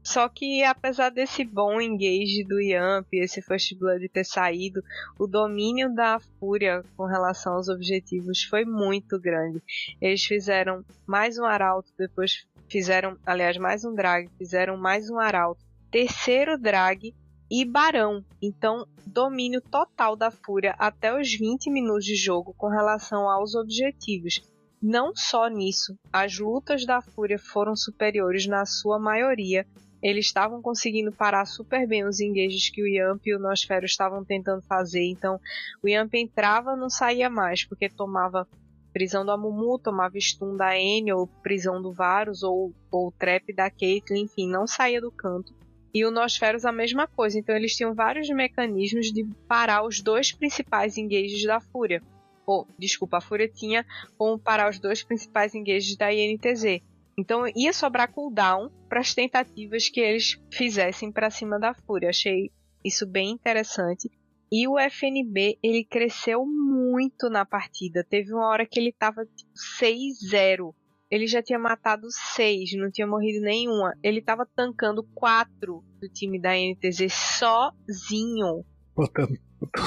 só que apesar desse bom engage do Yamp, esse First Blood ter saído, o domínio da Fúria com relação aos objetivos foi muito grande. Eles fizeram mais um arauto, depois fizeram, aliás, mais um drag, fizeram mais um arauto, terceiro drag e barão. Então, domínio total da Fúria até os 20 minutos de jogo com relação aos objetivos. Não só nisso, as lutas da Fúria foram superiores na sua maioria eles estavam conseguindo parar super bem os engages que o Yamp e o Nosfero estavam tentando fazer. Então, o Yamp entrava não saía mais, porque tomava prisão do Amumu, tomava stun da N, ou prisão do Varus, ou, ou trap da Caitlyn, enfim, não saía do canto. E o Nosferos a mesma coisa, então eles tinham vários mecanismos de parar os dois principais engages da Fúria. Ou, desculpa, a Fúria tinha como parar os dois principais engages da INTZ. Então ia sobrar cooldown para as tentativas que eles fizessem para cima da Fúria. Achei isso bem interessante. E o FNB, ele cresceu muito na partida. Teve uma hora que ele tava tipo 6-0. Ele já tinha matado 6, não tinha morrido nenhuma. Ele tava tancando 4 do time da NTZ sozinho. Botando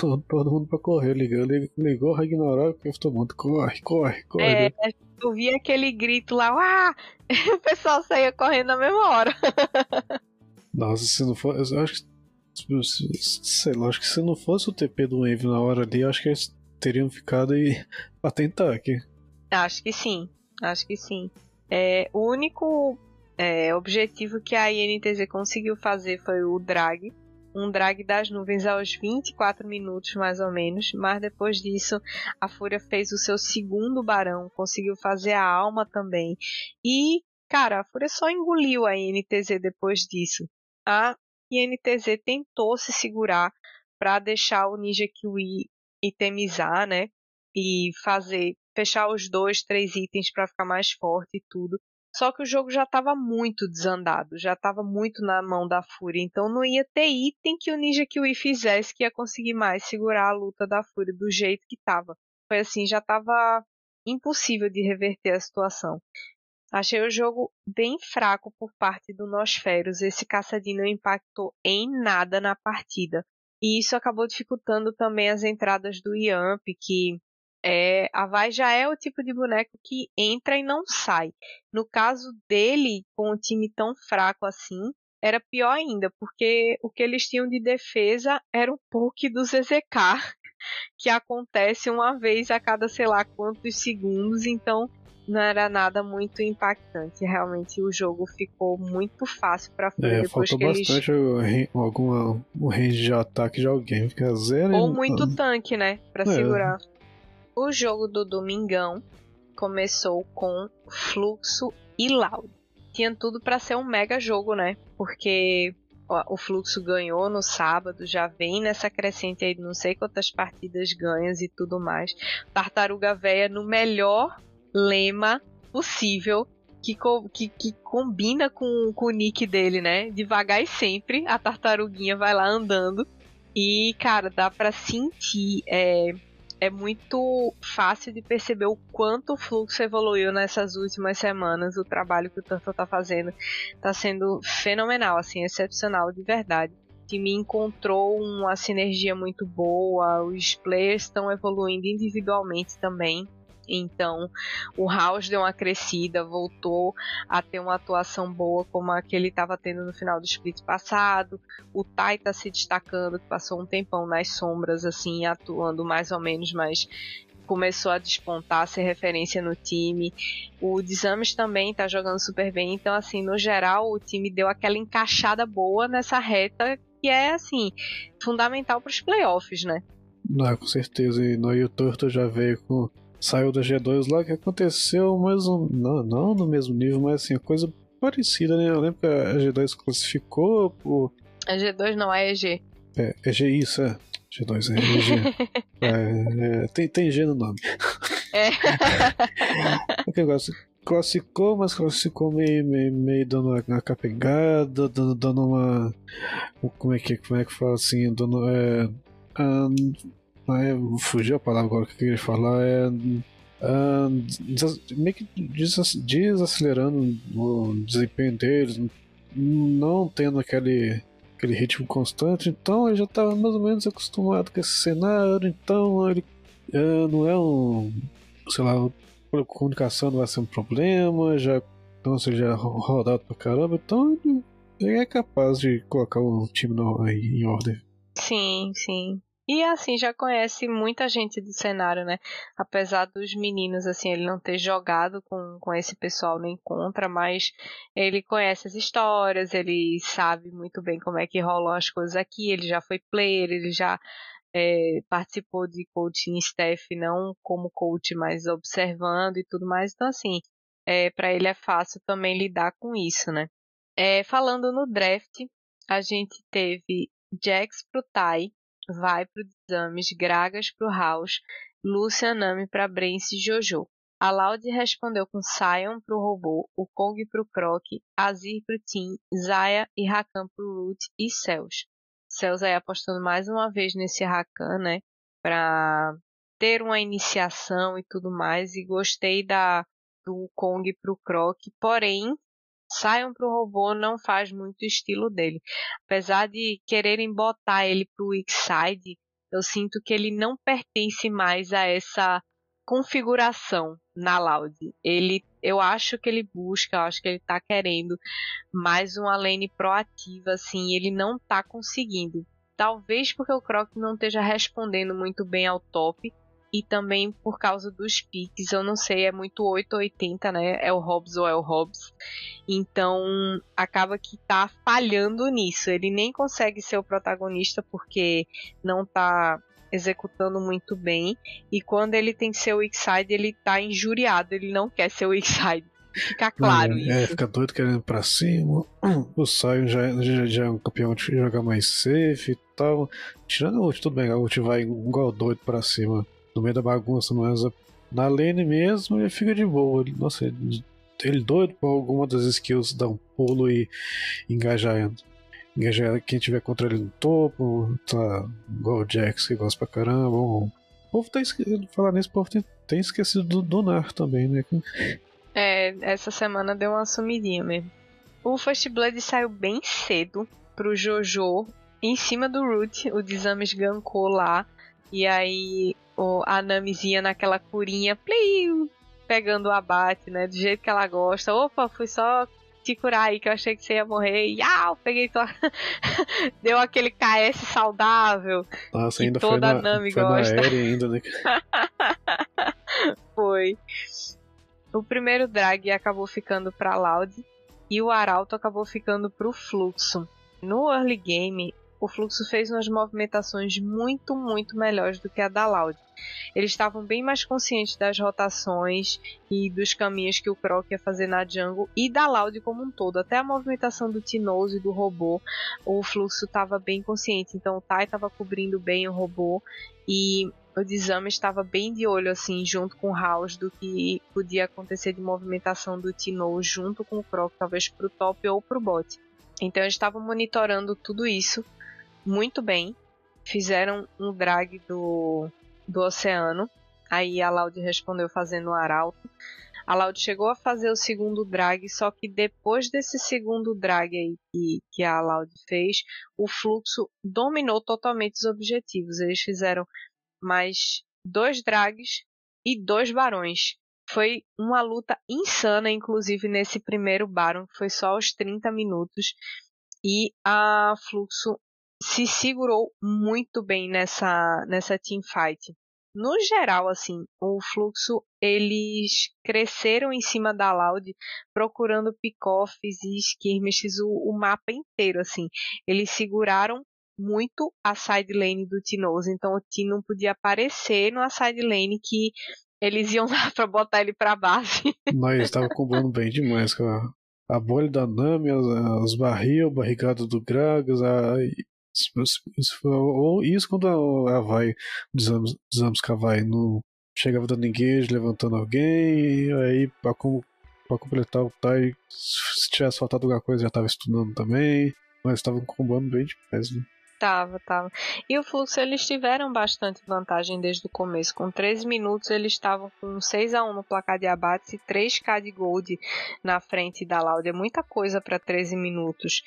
todo, todo mundo pra correr, ligou, ligou o Ragnarok, todo mundo corre, corre, corre. É, eu vi aquele grito lá, ah! o pessoal saía correndo na mesma hora. Nossa, se não for. Eu acho que. Sei lá, acho que se não fosse o TP do Envy na hora ali, acho que eles teriam ficado aí pra tentar aqui. Acho que sim, acho que sim. É, o único é, objetivo que a INTZ conseguiu fazer foi o drag um drag das nuvens aos 24 minutos mais ou menos, mas depois disso a Fúria fez o seu segundo barão, conseguiu fazer a alma também. E, cara, a Fúria só engoliu a INTZ depois disso. A INTZ tentou se segurar para deixar o Ninja Kiwi itemizar, né? E fazer fechar os dois, três itens para ficar mais forte e tudo. Só que o jogo já estava muito desandado, já estava muito na mão da Fúria, então não ia ter item que o Ninja Kiwi fizesse que ia conseguir mais segurar a luta da Fúria do jeito que estava. Foi assim, já estava impossível de reverter a situação. Achei o jogo bem fraco por parte do Nosferos. Esse caçadinho não impactou em nada na partida. E isso acabou dificultando também as entradas do Yamp, que é, a Vai já é o tipo de boneco que entra e não sai. No caso dele, com um time tão fraco assim, era pior ainda, porque o que eles tinham de defesa era o poke do ZZK, que acontece uma vez a cada sei lá quantos segundos, então não era nada muito impactante. Realmente o jogo ficou muito fácil pra Fúria. É, faltou eles... bastante o ran- alguma, o range de ataque de alguém. Fica zero Ou e- muito tanque, né? Pra É. segurar. O jogo do Domingão começou com Fluxo e Loud. Tinha tudo pra ser um mega jogo, né? Porque o Fluxo ganhou no sábado, já vem nessa crescente aí de não sei quantas partidas ganhas e tudo mais. Tartaruga Véia no melhor lema possível. Que, que, que combina com, com o nick dele, né? Devagar e sempre, a tartaruguinha vai lá andando. E, cara, dá pra sentir. É, é muito fácil de perceber o quanto o fluxo evoluiu nessas últimas semanas. O trabalho que o Turtle tá fazendo tá sendo fenomenal, assim, excepcional de verdade. O time encontrou uma sinergia muito boa, os players estão evoluindo individualmente também. Então, o House deu uma crescida, voltou a ter uma atuação boa como a que ele estava tendo no final do split passado. O Tai tá se destacando, que passou um tempão nas sombras, assim, atuando mais ou menos, mas começou a despontar, ser referência no time. O Desames também tá jogando super bem. Então, assim, no geral, o time deu aquela encaixada boa nessa reta que é, assim, fundamental para os playoffs, né? Não, com certeza. E no YouTube já veio com. Saiu da G2 lá que aconteceu, mas um, não, não no mesmo nível, mas assim, coisa parecida, né? Eu lembro que a G2 classificou por. A G2 não é EG. É, é G isso, é. G2 é EG. é, é, tem, tem G no nome. É. O negócio classificou, mas classificou meio, meio, meio dando uma, uma capengada, dando, dando uma. Como é que como é que fala assim? Dando. É, ah, ah, fugiu a palavra agora que eu queria falar. É. desas- meio que desacelerando o desempenho deles, não tendo aquele, aquele ritmo constante, então ele já estava mais ou menos acostumado com esse cenário, então ele ah, não é um, sei lá, a comunicação não vai ser um problema, já então se ele já ro- rodado pra caramba, então ele, é capaz de colocar o time no- em ordem. Sim, sim. E assim, já conhece muita gente do cenário, né? Apesar dos meninos, assim, ele não ter jogado com, com esse pessoal no encontra, mas ele conhece as histórias, ele sabe muito bem como é que rolam as coisas aqui, ele já foi player, ele já é, participou de coaching staff, não como coach, mas observando e tudo mais. Então, assim, é, para ele é fácil também lidar com isso, né? É, falando no draft, a gente teve Jax pro Tai, vai pro Exames, Gragas pro House, Lucian Nami pra Brence e Jojo. A Loud respondeu com Sion pro Robô, o Kong pro Croc, Azir pro Tim, Zaya e Rakan pro Root e Cels. Cels aí apostando mais uma vez nesse Rakan, né? Pra ter uma iniciação e tudo mais. E gostei da do Kong pro Croc, porém Sion pro robô não faz muito estilo dele. Apesar de quererem botar ele pro weak side, eu sinto que ele não pertence mais a essa configuração na Loud. Ele, eu acho que ele busca, eu acho que ele tá querendo mais uma lane proativa, assim, ele não tá conseguindo. Talvez porque o Croc não esteja respondendo muito bem ao top e também por causa dos piques, eu não sei, é muito 880, né? É o Hobbs ou é o Hobbs. Então, acaba que tá falhando nisso. Ele nem consegue ser o protagonista porque não tá executando muito bem. E quando ele tem que ser o weak side, ele tá injuriado, ele não quer ser o weak side. Fica claro é, isso. É, fica doido querendo ir pra cima. O Sion já, já, já é um campeão de jogar mais safe e tal. Tirando a ult, tudo bem, a ult vai igual doido pra cima no meio da bagunça, mas na lane mesmo ele fica de boa. Ele, nossa, ele, ele doido por alguma das skills dar um pulo e engajar, engajar quem tiver contra ele no topo, tá igual o Jax que gosta pra caramba. O povo tá esquecido, falar nisso, o povo tem, tem esquecido do Donar também, né? É, essa semana deu uma sumidinha mesmo. O First Blood saiu bem cedo pro Jojo, em cima do Root, o Desames gankou lá, e aí o, a Namizinha naquela curinha, pliu, pegando o abate, né, do jeito que ela gosta. Opa, fui só te curar aí, que eu achei que você ia morrer, e au, peguei tua... Deu aquele KS saudável. Nossa, ainda toda foi na, Nami foi gosta. na ainda, né? Foi. o primeiro drag acabou ficando para Loud e o Arauto acabou ficando para o Fluxo. No early game, o Fluxo fez umas movimentações muito, muito melhores do que a da Loud. Eles estavam bem mais conscientes das rotações e dos caminhos que o Croc ia fazer na jungle e da Loud como um todo. Até a movimentação do Tinoz e do robô, o Fluxo estava bem consciente. Então o Tai estava cobrindo bem o robô e o Dizama estava bem de olho assim junto com o House do que podia acontecer de movimentação do Tino junto com o Croc, talvez para o top ou para o bot. Então eles estavam monitorando tudo isso muito bem. Fizeram um drag do, do oceano. Aí a Loud respondeu fazendo o arauto. A Loud chegou a fazer o segundo drag, só que depois desse segundo drag aí que, que a Loud fez, o fluxo dominou totalmente os objetivos. Eles fizeram mais dois drags e dois barões. Foi uma luta insana, inclusive nesse primeiro Baron, que foi só aos 30 minutos. E a Fluxo se segurou muito bem nessa, nessa teamfight. No geral, assim, o Fluxo, eles cresceram em cima da Loud, procurando pick-offs e skirmishes o, o mapa inteiro, assim. Eles seguraram muito a side lane do Tinoz, então o Tino não podia aparecer numa side lane que eles iam lá pra botar ele pra base. Mas estava combando bem demais, cara. A bolha da Nami, os barril, barrigada do Gragas, a, isso, isso, isso quando a, a vai dos Zamska não chegava dando engage, levantando alguém, aí pra, completar o Tai, se tivesse faltado alguma coisa já tava estudando também, mas estavam combando bem demais, né? Tava, tava. E o fluxo eles tiveram bastante vantagem desde o começo. Com 13 minutos eles estavam com 6 a 1 no placar de abates e 3k de gold na frente da Laude. É muita coisa para 13 minutos.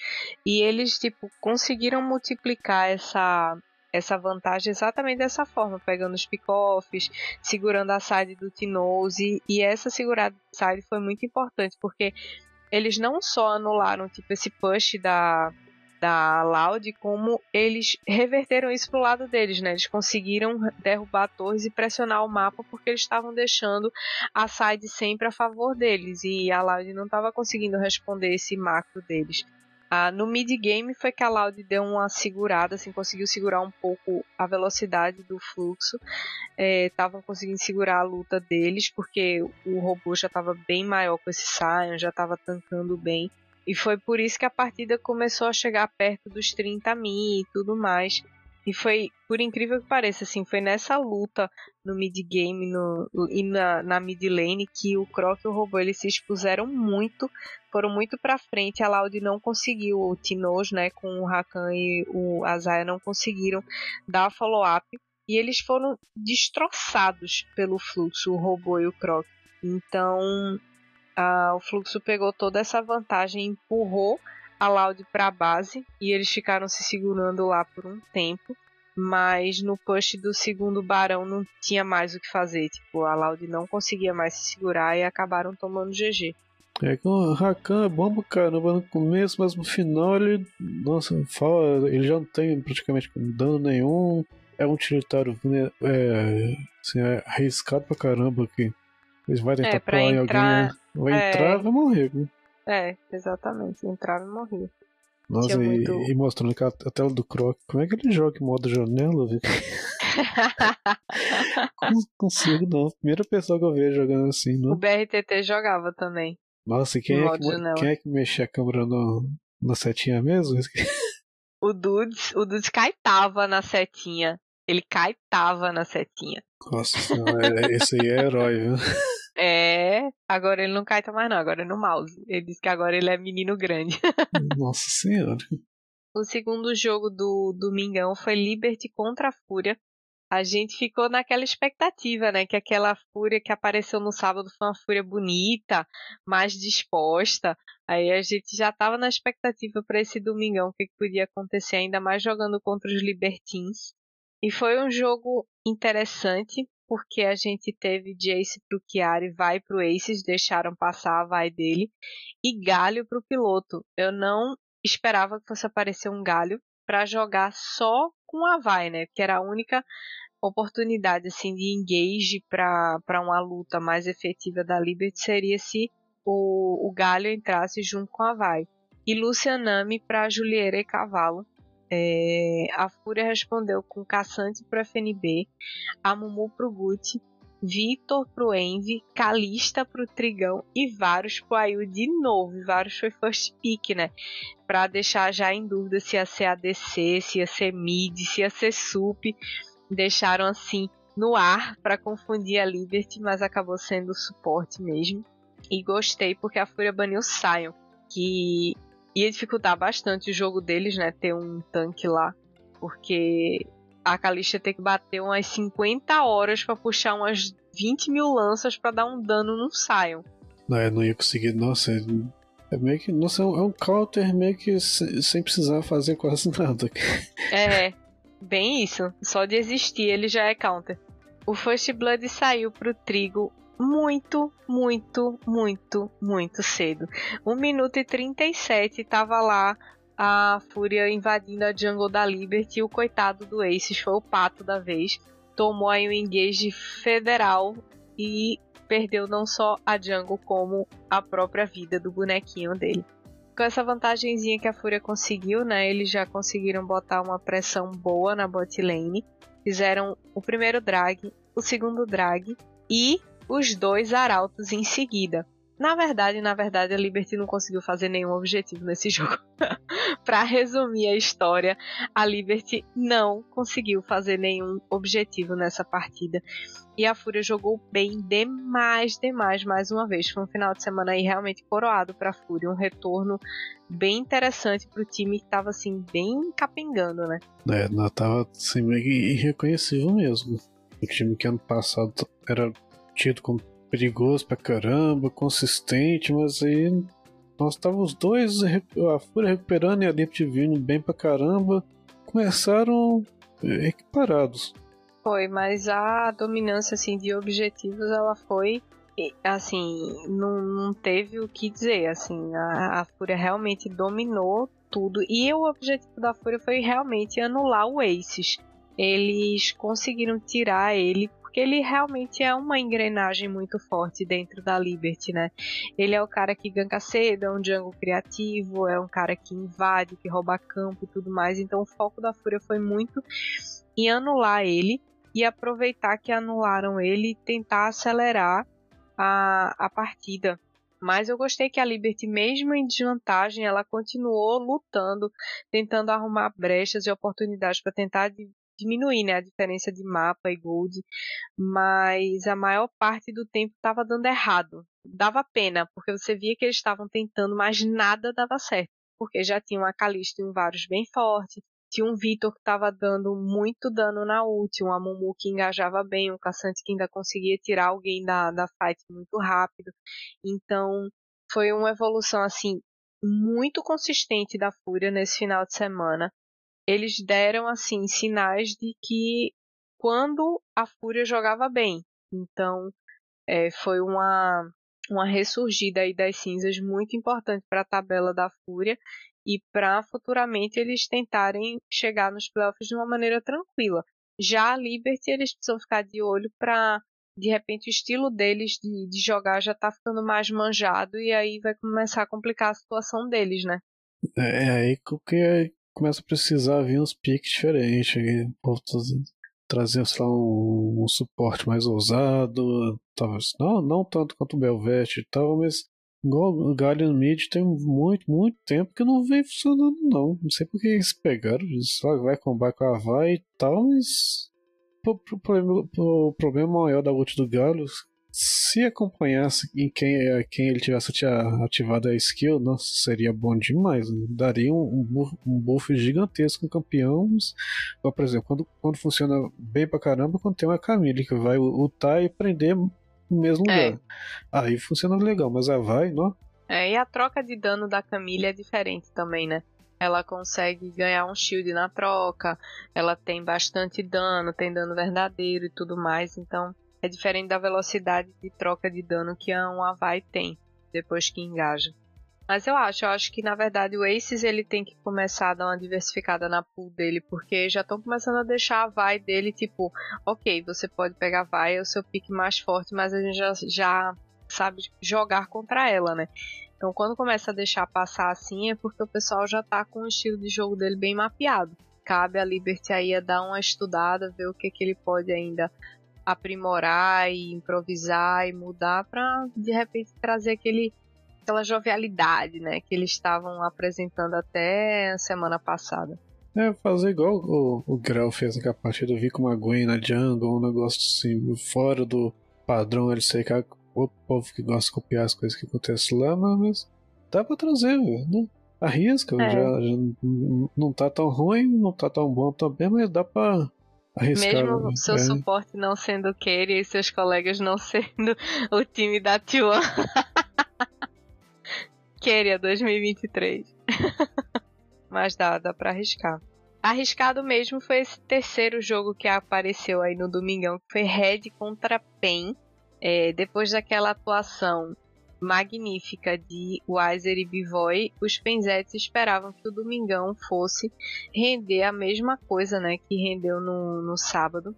E eles tipo conseguiram multiplicar essa essa vantagem exatamente dessa forma, pegando os pick-offs, segurando a side do T-Nose, e essa segurada de side foi muito importante, porque eles não só anularam tipo esse push da da Loud, como eles reverteram isso pro lado deles, né? Eles conseguiram derrubar torres e pressionar o mapa porque eles estavam deixando a side sempre a favor deles e a Loud não estava conseguindo responder esse macro deles. Ah, no mid game foi que a Loud deu uma segurada, assim, conseguiu segurar um pouco a velocidade do fluxo. Estavam é, conseguindo segurar a luta deles, porque o robô já estava bem maior com esse Sion, já estava tancando bem. E foi por isso que a partida começou a chegar perto dos 30 mil e tudo mais. E foi, por incrível que pareça, assim, foi nessa luta no mid game no, e na, na mid lane que o Croc e o robô eles se expuseram muito, foram muito pra frente. A Loud não conseguiu, o Tinoz, né, com o Rakan e o Azaya não conseguiram dar follow-up. E eles foram destroçados pelo fluxo, o robô e o Croc. Então, ah, o fluxo pegou toda essa vantagem e empurrou a Loud para a base e eles ficaram se segurando lá por um tempo. Mas no push do segundo barão não tinha mais o que fazer. Tipo, a Loud não conseguia mais se segurar e acabaram tomando GG. É que o Rakan é bom pra caramba no começo, mas no final ele. Nossa, fala, ele já não tem praticamente dano nenhum. É um utilitário né, é, assim, é arriscado pra caramba aqui. Eles vão tentar é, pular em entrar... alguém. Né? Vai é... entrar vai morrer. É, exatamente. Entrar vai morrer. Nossa, e, muito... e, mostrando que a, a, tela do Croc, como é que ele joga em modo janela, velho? não consigo, não. Primeira pessoa que eu vejo jogando assim, não. O BRTT jogava também. Nossa, e quem, é que, quem é que mexia a câmera no, na setinha mesmo? o Dudes, o Dudes caetava na setinha. Ele caetava na setinha. Nossa senhora, esse aí é herói, viu? É, agora ele não caita mais não, agora é no mouse. Ele diz que agora ele é menino grande. Nossa senhora. O segundo jogo do Domingão foi Liberty contra a Fúria. A gente ficou naquela expectativa, né? Que aquela Fúria que apareceu no sábado foi uma Fúria bonita, mais disposta. Aí a gente já estava na expectativa para esse Domingão, o que, que podia acontecer, ainda mais jogando contra os Libertins. E foi um jogo interessante, porque a gente teve Jace pro Chiari, vai pro Aces, deixaram passar a vai dele, e Galho pro piloto. Eu não esperava que fosse aparecer um Galho para jogar só com a vai, né? Que era a única oportunidade assim de engage para uma luta mais efetiva da Liberty seria se o, o Galho entrasse junto com a Vai. E Lucianami para Juliera e Cavalo. É, a Fúria respondeu com Caçante pro FNB, a Mumu pro Gucci, Vitor pro Envy, Calista pro Trigão e Varus pro Ayu de novo. E Varus foi first pick, né? Pra deixar já em dúvida se ia ser ADC, se ia ser mid, se ia ser sup. Deixaram assim no ar para confundir a Liberty, mas acabou sendo suporte mesmo. E gostei porque a Fúria baniu Sion, que ia dificultar bastante o jogo deles, né? Ter um tanque lá. Porque a Kalista tem que bater umas 50 horas para puxar umas 20 mil lanças para dar um dano no Sion. Não, eu não ia conseguir. Nossa, é, é meio que. Nossa, é um é counter meio que sem precisar fazer quase nada. É, bem isso. Só de existir ele já é counter. O First Blood saiu pro Trigo muito, muito, muito, muito cedo. 1 minuto e 37 tava lá a Fúria invadindo a jungle da Liberty e o coitado do Aces foi o pato da vez. Tomou aí um engage federal e perdeu não só a jungle como a própria vida do bonequinho dele. Com essa vantagenzinha que a Fúria conseguiu, né, eles já conseguiram botar uma pressão boa na bot lane. Fizeram o primeiro drag, o segundo drag e os dois arautos em seguida. Na verdade, na verdade, a Liberty não conseguiu fazer nenhum objetivo nesse jogo. para resumir a história, a Liberty não conseguiu fazer nenhum objetivo nessa partida. E a Fúria jogou bem demais, demais, mais uma vez. Foi um final de semana aí realmente coroado para a Fúria, um retorno bem interessante para o time que estava assim bem capengando, né? É, não tava assim meio irreconhecível mesmo. O time que ano passado era tido como perigoso pra caramba, consistente, mas aí nós estávamos os dois, a Fúria recuperando e a Lift vindo bem pra caramba, começaram equiparados. Foi, mas a dominância assim de objetivos ela foi assim, não, não teve o que dizer, assim, a, a Fúria realmente dominou tudo e o objetivo da Fúria foi realmente anular o Aces. Eles conseguiram tirar ele porque ele realmente é uma engrenagem muito forte dentro da Liberty, né? Ele é o cara que ganka cedo, é um jungle criativo, é um cara que invade, que rouba campo e tudo mais. Então o foco da Fúria foi muito em anular ele e aproveitar que anularam ele e tentar acelerar a, a partida. Mas eu gostei que a Liberty, mesmo em desvantagem, ela continuou lutando, tentando arrumar brechas e oportunidades para tentar diminuir né, a diferença de mapa e gold, mas a maior parte do tempo estava dando errado. Dava pena, porque você via que eles estavam tentando, mas nada dava certo. Porque já tinha uma Calista e um Varus bem forte, tinha um Vitor que estava dando muito dano na ult, um Amumu que engajava bem, um Caçante que ainda conseguia tirar alguém da, da fight muito rápido. Então, foi uma evolução assim muito consistente da Fúria nesse final de semana eles deram assim sinais de que quando a Fúria jogava bem. Então é, foi uma uma ressurgida aí das cinzas muito importante para a tabela da Fúria e para futuramente eles tentarem chegar nos playoffs de uma maneira tranquila. Já a Liberty eles precisam ficar de olho para de repente o estilo deles de, de jogar já tá ficando mais manjado e aí vai começar a complicar a situação deles, né? É, é aí que começa a precisar vir uns piques diferentes. trazer sei lá, um, um, suporte mais ousado. Talvez não, não tanto quanto o Belvete e tal, mas igual o Guardian Mid tem muito, muito tempo que não vem funcionando, não. Não sei porque eles pegaram, só vai combar com a Vai e tal, mas o, problema, problema maior da ult do Galo se acompanhasse em quem, é, quem ele tivesse ativado a skill, nossa, seria bom demais. Né? Daria um, um, buff gigantesco no campeão. Por exemplo, quando, quando funciona bem pra caramba, quando tem uma Camille que vai ultar e prender no mesmo é. lugar. Aí funciona legal, mas a vai, não? É, e a troca de dano da Camille é diferente também, né? Ela consegue ganhar um shield na troca, ela tem bastante dano, tem dano verdadeiro e tudo mais, então é diferente da velocidade de troca de dano que a um Avai tem depois que engaja. Mas eu acho, eu acho que na verdade o Aces ele tem que começar a dar uma diversificada na pool dele, porque já estão começando a deixar a vai dele tipo, ok, você pode pegar a vai, é o seu pique mais forte, mas a gente já, já sabe jogar contra ela, né? Então quando começa a deixar passar assim é porque o pessoal já tá com o estilo de jogo dele bem mapeado. Cabe a Liberty aí a dar uma estudada, ver o que, que ele pode ainda aprimorar e improvisar e mudar para de repente trazer aquele aquela jovialidade, né, que eles estavam apresentando até a semana passada. É, fazer igual o, o Grau fez na partida, eu vi com uma Gwen na jungle, um negócio assim, fora do padrão LCK, o povo que gosta de copiar as coisas que acontecem lá, mas dá pra trazer, né? Arrisca, é. já, já, não tá tão ruim, não tá tão bom também, mas dá pra arriscar. Mesmo seu é. suporte não sendo o Kerry e seus colegas não sendo o time da T1. Queria 2023. Mas dá, dá pra arriscar. Arriscado mesmo foi esse terceiro jogo que apareceu aí no domingão, que foi Red contra PEN. É, depois daquela atuação magnífica de Weiser e Bivoy, os Penzetes esperavam que o Domingão fosse render a mesma coisa né, que rendeu no, no sábado.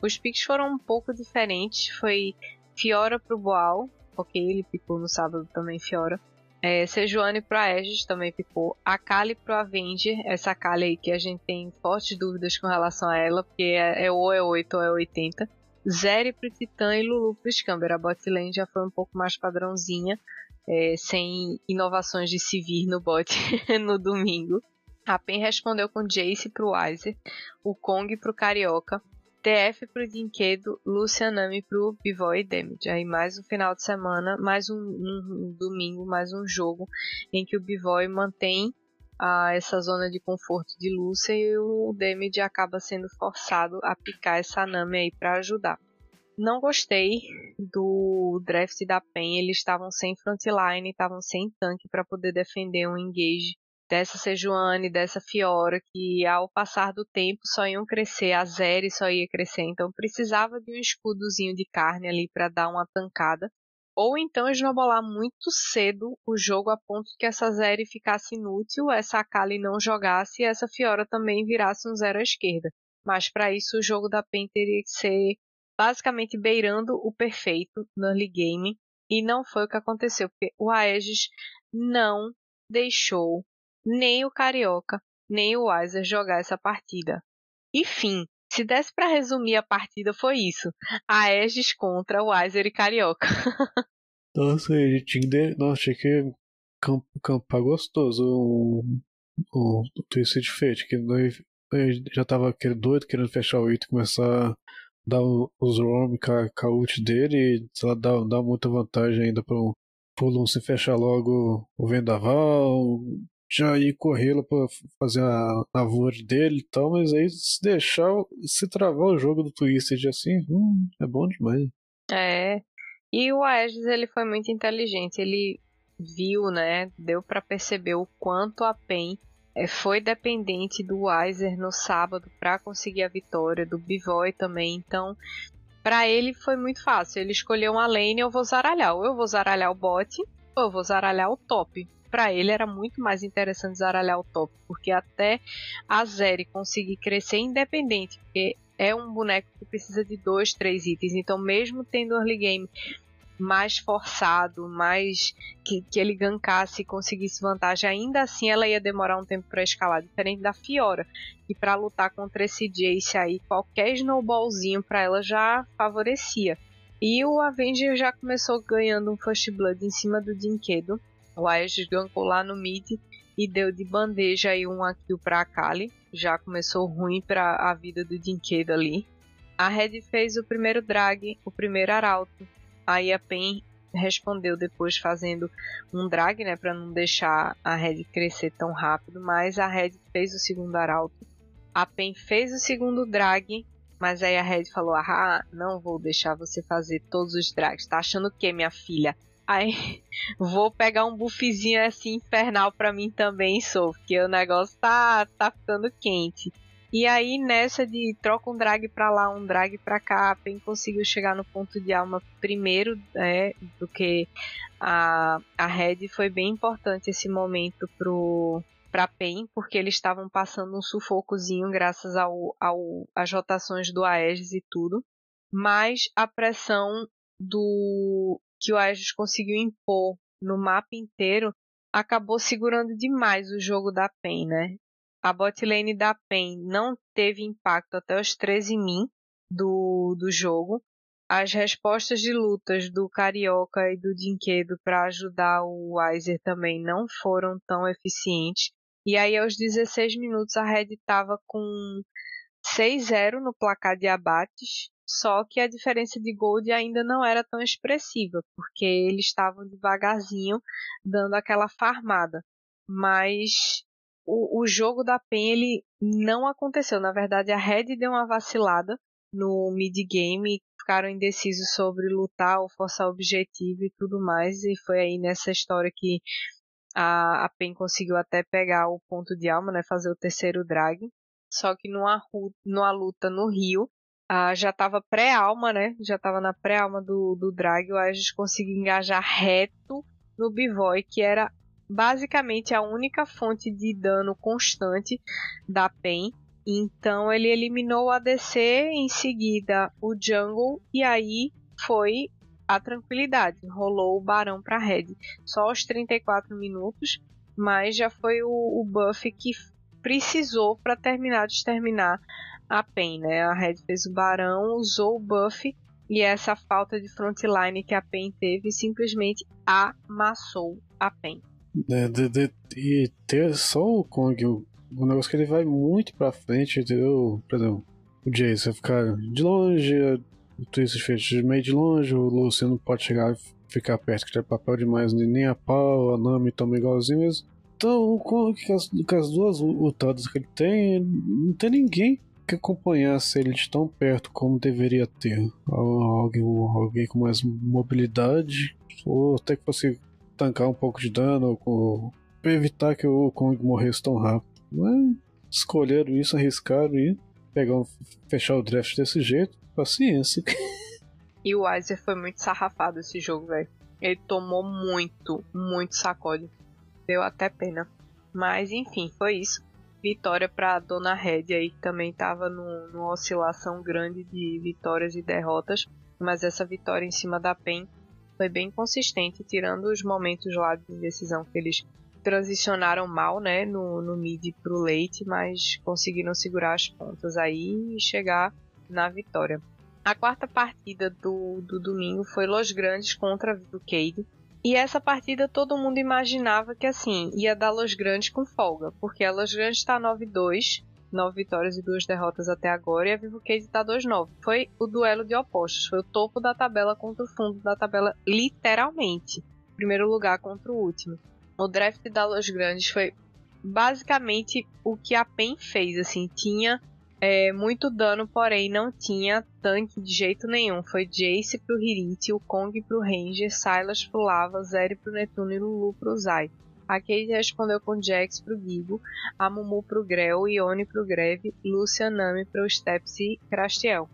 Os picks foram um pouco diferentes, foi Fiora pro Boal, ok, ele ficou no sábado também Fiora. É, Sejuani pro Aegis também ficou. A Kali pro Avenger, essa Kali aí que a gente tem fortes dúvidas com relação a ela, porque é, é ou é 8 ou é 80. Zeri pro Titã e Lulu pro Scamber. A bot lane já foi um pouco mais padrãozinha, é, sem inovações de se vir no bot no domingo. A PEN respondeu com Jace pro Weiser, o Kong pro Carioca, TF pro Dinquedo, Lucianami pro Pivoy Damage. Aí mais um final de semana, mais um, um, um domingo, mais um jogo em que o Bivoy mantém a essa zona de conforto de Lúcia e o Damage acaba sendo forçado a picar essa Nami aí para ajudar. Não gostei do draft da PEN, eles estavam sem frontline, estavam sem tanque para poder defender um engage dessa Sejuani, dessa Fiora, que ao passar do tempo só iam crescer, a Zeri só ia crescer, então precisava de um escudozinho de carne ali para dar uma tancada. Ou então esnobolar muito cedo o jogo a ponto que essa Zeri ficasse inútil, essa Akali não jogasse e essa Fiora também virasse um zero à esquerda. Mas para isso o jogo da PEN teria que ser basicamente beirando o perfeito no early game. E não foi o que aconteceu, porque o Aegis não deixou nem o Carioca, nem o Weiser jogar essa partida. Enfim, se desse para resumir a partida foi isso. A Aegis contra o Weiser e Carioca. Nossa, gente tinha, de... Nossa, tinha que campar gostoso o, o, o Twisted Fate, que já tava querendo, doido querendo fechar o item, começar a dar os roam com a, ult dele e dar, dar muita vantagem ainda para o Pulum se fechar logo o Vendaval, já ir corrê-lo para fazer a lavoura dele e tal, mas aí se deixar, se travar o jogo do Twisted assim, hum, é bom demais. É. E o Aegis, ele foi muito inteligente, ele viu, né, deu para perceber o quanto a PEN é, foi dependente do Weiser no sábado para conseguir a vitória, do Bivoy também, então para ele foi muito fácil, ele escolheu uma lane, eu vou zaralhar, ou eu vou zaralhar o bot, ou eu vou zaralhar o top, para ele era muito mais interessante zaralhar o top, porque até a Zeri conseguir crescer independente, porque é um boneco que precisa de dois, três itens, então mesmo tendo early game mais forçado, mais que, que ele gankasse e conseguisse vantagem, ainda assim ela ia demorar um tempo para escalar, diferente da Fiora, que para lutar contra esse Jace aí, qualquer snowballzinho para ela já favorecia. E o Avenger já começou ganhando um First Blood em cima do Dinquedo, o Aegis gankou lá no mid e deu de bandeja aí um kill pra Akali. Já começou ruim para a vida do Dinquedo ali. A Red fez o primeiro drag, o primeiro arauto. Aí a Pen respondeu depois fazendo um drag, né, para não deixar a Red crescer tão rápido, mas a Red fez o segundo arauto. A Pen fez o segundo drag, mas aí a Red falou: "Ah, não vou deixar você fazer todos os drags. Tá achando que minha filha? Aí vou pegar um buffzinho assim infernal pra mim também, sou, porque o negócio tá, tá ficando quente. E aí, nessa de troca um drag pra lá, um drag pra cá, a Pen conseguiu chegar no ponto de alma primeiro né, do que a, a Red. Foi bem importante esse momento pro, pra Pen, porque eles estavam passando um sufocozinho graças ao, ao às rotações do Aegis e tudo. Mas a pressão do que o Aegis conseguiu impor no mapa inteiro acabou segurando demais o jogo da PEN, né? A botlane da PEN não teve impacto até os 13 min do, do jogo. As respostas de lutas do Carioca e do Dinquedo para ajudar o Weiser também não foram tão eficientes. E aí, aos 16 minutos, a Red estava com 6-0 no placar de abates só que a diferença de gold ainda não era tão expressiva, porque eles estavam devagarzinho dando aquela farmada. Mas o, o jogo da PEN ele não aconteceu. Na verdade, a Red deu uma vacilada no mid game, ficaram indecisos sobre lutar ou forçar o objetivo e tudo mais. E foi aí nessa história que a, a PEN conseguiu até pegar o ponto de alma, né, fazer o terceiro drag. Só que numa, numa luta no Rio, ah, já estava pré-alma, né? Já estava na pré-alma do, do drag. O Aegis conseguiu engajar reto no Bivoy, que era basicamente a única fonte de dano constante da PEN. Então ele eliminou o ADC, em seguida o Jungle, e aí foi a tranquilidade. Rolou o Barão para Red. Só aos 34 minutos, mas já foi o, o buff que precisou para terminar de exterminar a PEN, né? A Red fez o Barão, usou o buff e essa falta de frontline que a PEN teve simplesmente amassou a PEN. É, de, de, e ter só o Kong, o, o negócio que ele vai muito pra frente, entendeu? Exemplo, o vai ficar de longe, o Twisted Fate meio de longe, o Luciano pode chegar ficar perto, que é papel demais, nem a pau, a Nami toma igualzinho mesmo. Então, o Kong, com as, com as duas lutadas que ele tem, não tem ninguém que acompanhasse ele de tão perto como deveria ter. Alguém, alguém com mais mobilidade, ou até que fosse tancar um pouco de dano, ou evitar que o Kong morresse tão rápido. Mas escolheram isso, arriscaram e pegar fechar o draft desse jeito. Paciência. E o Weiser foi muito sarrafado esse jogo, velho. Ele tomou muito, muito sacode. Deu até pena. Mas enfim, foi isso vitória para Dona Red aí, que também estava numa oscilação grande de vitórias e derrotas, mas essa vitória em cima da PEN foi bem consistente, tirando os momentos lá de indecisão que eles transicionaram mal, né, no, no mid pro late, mas conseguiram segurar as pontas aí e chegar na vitória. A quarta partida do, do domingo foi Los Grandes contra Cade. E essa partida todo mundo imaginava que assim, ia dar Los Grandes com folga, porque a Los Grandes está 9-2, 9 vitórias e 2 derrotas até agora, e a Vivo Case está 2-9. Foi o duelo de opostos, foi o topo da tabela contra o fundo da tabela, literalmente. Primeiro lugar contra o último. O draft da Los Grandes foi basicamente o que a PEN fez, assim, tinha é, muito dano, porém não tinha tanque de jeito nenhum. Foi Jace pro Hirit, o Kong pro Ranger, Silas pro Lava, Zeri pro Netuno e Lulu pro Zai. A Kate respondeu com Jax pro Gigo, a Mumu pro Grell, Ione pro Greve, Lucia Nami pro Steps e Crastiel.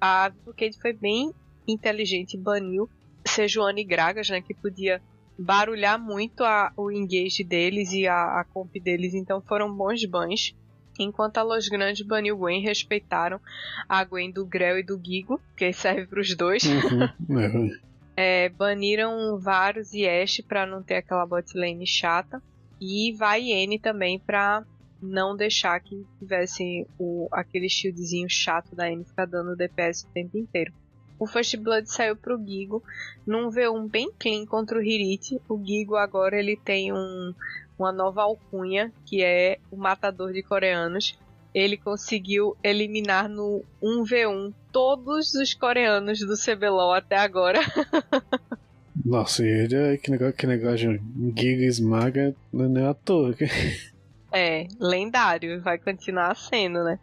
A Kate foi bem inteligente e baniu Sejuani e Gragas, né, que podia barulhar muito a, o engage deles e a, a comp deles, então foram bons bans enquanto a Los Grandes baniu Gwen, respeitaram a Gwen do Grell e do Gigo, que serve para os dois. Uhum, é, baniram vários e Ashe para não ter aquela botlane chata. E vai N também para não deixar que tivesse o, aquele shieldzinho chato da N ficar dando DPS o tempo inteiro. O First Blood saiu pro Gigo num V1 bem clean contra o Hirit. O Gigo agora ele tem um, uma nova alcunha, que é o matador de coreanos. Ele conseguiu eliminar no 1v1 todos os coreanos do CBLOL até agora. Nossa, ele é que negócio, que negócio de Giga esmaga não é à toa. É, lendário, vai continuar sendo, né?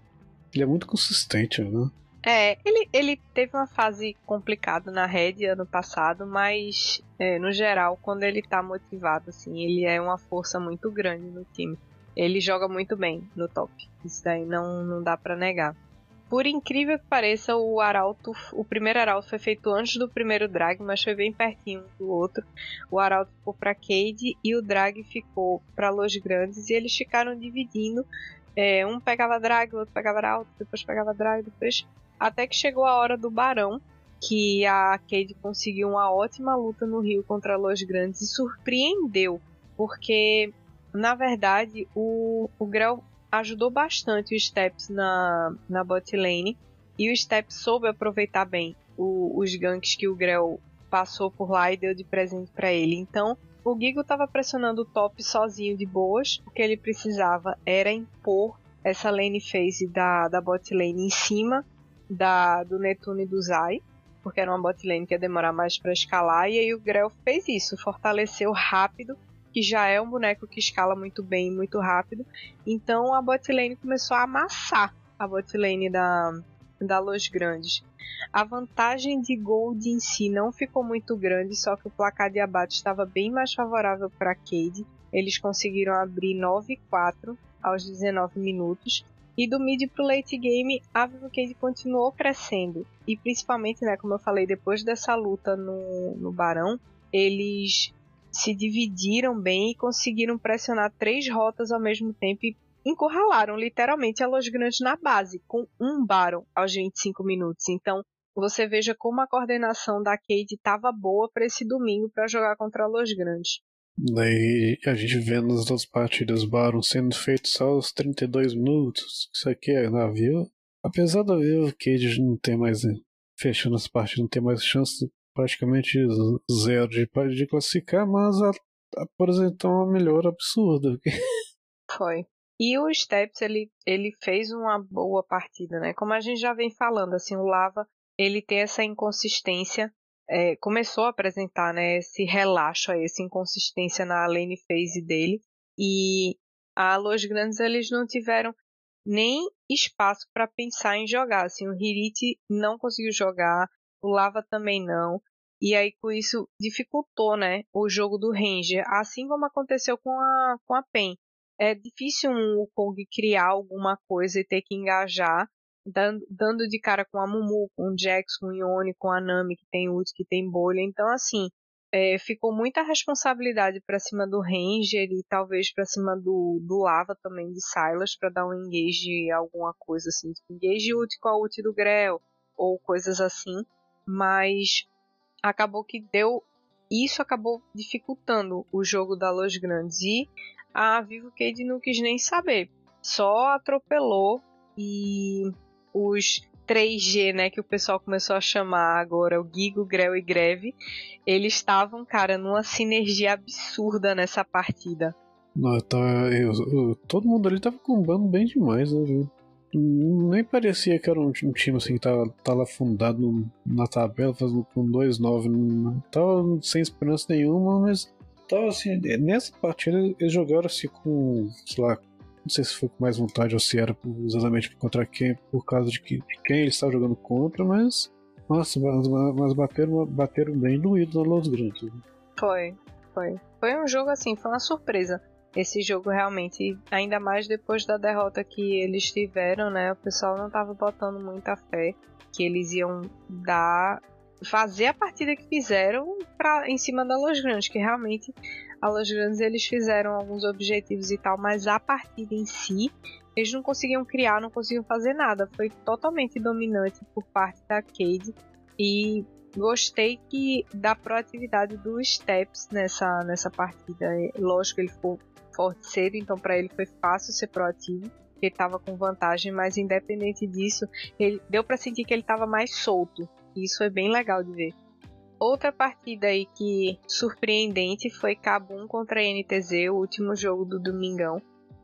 Ele é muito consistente, né? É, ele, ele teve uma fase complicada na Red ano passado, mas é, no geral, quando ele tá motivado, assim, ele é uma força muito grande no time. Ele joga muito bem no top. Isso daí não, não dá para negar. Por incrível que pareça, o Arauto, o primeiro Arauto foi feito antes do primeiro Drag, mas foi bem pertinho do outro. O Arauto ficou para Cade e o Drag ficou para Los Grandes e eles ficaram dividindo. É, um pegava Drag, o outro pegava Arauto, depois pegava Drag, depois até que chegou a hora do Barão, que a Cade conseguiu uma ótima luta no Rio contra Los Grandes e surpreendeu, porque na verdade o, o Grell ajudou bastante o Steps na, na bot lane. E o Steps soube aproveitar bem o, os ganks que o Grell passou por lá e deu de presente para ele. Então, o Gigo estava pressionando o top sozinho de boas. O que ele precisava era impor essa lane phase da, da bot lane em cima da, do Netune e do Zai. Porque era uma bot lane que ia demorar mais para escalar. E aí o Grell fez isso, fortaleceu rápido que já é um boneco que escala muito bem, muito rápido. Então a botlane começou a amassar a botlane da, da Los Grandes. A vantagem de Gold em si não ficou muito grande, só que o placar de abate estava bem mais favorável para Cade. Eles conseguiram abrir 9-4 aos 19 minutos. E do mid pro late game, a Vivo Cade continuou crescendo. E principalmente, né, como eu falei, depois dessa luta no, no Barão, eles se dividiram bem e conseguiram pressionar três rotas ao mesmo tempo e encurralaram literalmente a Los Grandes na base, com um Baron aos 25 minutos. Então, você veja como a coordenação da Cade estava boa para esse domingo para jogar contra a Los Grandes. Daí a gente vendo as duas partidas Baron sendo feitos só aos 32 minutos. Isso aqui é navio. Apesar da Vivo Cade não ter mais. Né, fechando as partidas, não ter mais chance praticamente zero de, de classificar, mas a, apresentou uma melhora absurda. Foi. E o Steps, ele, ele fez uma boa partida, né? Como a gente já vem falando, assim, o Lava, ele tem essa inconsistência, é, começou a apresentar, né, esse relaxo essa inconsistência na lane phase dele, e a Los Grandes, eles não tiveram nem espaço para pensar em jogar, assim, o Hirit não conseguiu jogar, o Lava também não. E aí com isso dificultou, né, o jogo do Ranger, assim como aconteceu com a com a Pen. É difícil um Wukong criar alguma coisa e ter que engajar, dando, dando de cara com a Mumu, com o Jax, com o Ione, com a Nami, que tem ult, que tem bolha. Então, assim, é, ficou muita responsabilidade para cima do Ranger e talvez para cima do, do Lava também, de Silas, para dar um engage alguma coisa assim. Tipo, engage ult com a ult do Grell, ou coisas assim mas acabou que deu isso acabou dificultando o jogo da Los Grandes e a Vivo Cade não quis nem saber, só atropelou e os 3G, né, que o pessoal começou a chamar agora, o Gigo, Grell e Greve, eles estavam, cara, numa sinergia absurda nessa partida. Não, tá, eu, eu, todo mundo ali tava combando bem demais, né, viu? Nem parecia que era um, um time assim que tava, tava fundado na tabela, fazendo com 2-9. Tava sem esperança nenhuma, mas tava assim. Nessa partida eles jogaram assim com, sei lá, não sei se foi com mais vontade ou se era exatamente contra quem, por causa de, que, de quem eles estavam jogando contra, mas. Nossa, mas, mas bateram, bateram bem doído na Los Grandes. Foi, foi. Foi um jogo assim, foi uma surpresa esse jogo realmente, ainda mais depois da derrota que eles tiveram, né? O pessoal não estava botando muita fé que eles iam dar fazer a partida que fizeram para em cima da Los Grandes, que realmente a Los Grandes eles fizeram alguns objetivos e tal, mas a partida em si eles não conseguiam criar, não conseguiam fazer nada. Foi totalmente dominante por parte da Cade e gostei que da proatividade do Steps nessa nessa partida. É, lógico, ele ficou forte cedo, então para ele foi fácil ser proativo. Ele estava com vantagem, mas independente disso, ele deu para sentir que ele estava mais solto. E isso foi bem legal de ver. Outra partida aí que surpreendente foi Kabum contra a NTZ, o último jogo do Domingão.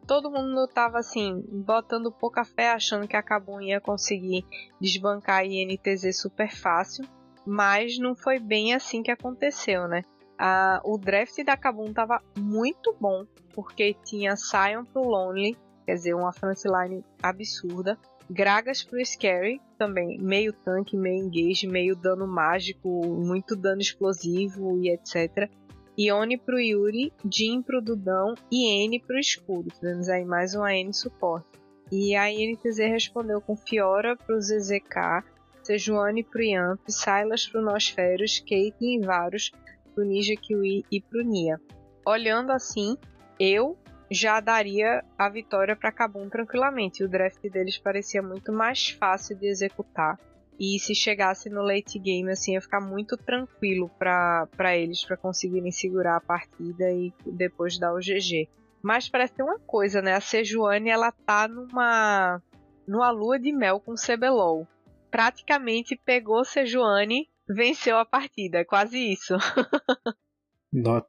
Todo mundo tava assim, botando pouca fé, achando que a Kabum ia conseguir desbancar a INTZ super fácil, mas não foi bem assim que aconteceu, né? Uh, o draft da Kabum estava muito bom, porque tinha Sion pro Lonely, quer dizer, uma frontline absurda. Gragas pro Scary, também meio tanque, meio engage, meio dano mágico, muito dano explosivo e etc. Ione pro Yuri, Jin pro Dudão e N pro Escudo. Tivemos aí mais uma N suporte. E a INTZ respondeu com Fiora pro ZZK, Sejuani pro Yamp, Silas pro Nosferos, Kate e Varus pro Ninja Kiwi e pro Nia. Olhando assim, eu já daria a vitória para Kabum tranquilamente. O draft deles parecia muito mais fácil de executar. E se chegasse no late game, assim, ia ficar muito tranquilo para eles, para conseguirem segurar a partida e depois dar o GG. Mas parece ter uma coisa, né? A Sejuani, ela tá numa, numa lua de mel com o CBLOL. Praticamente pegou Sejuani, venceu a partida. É quase isso.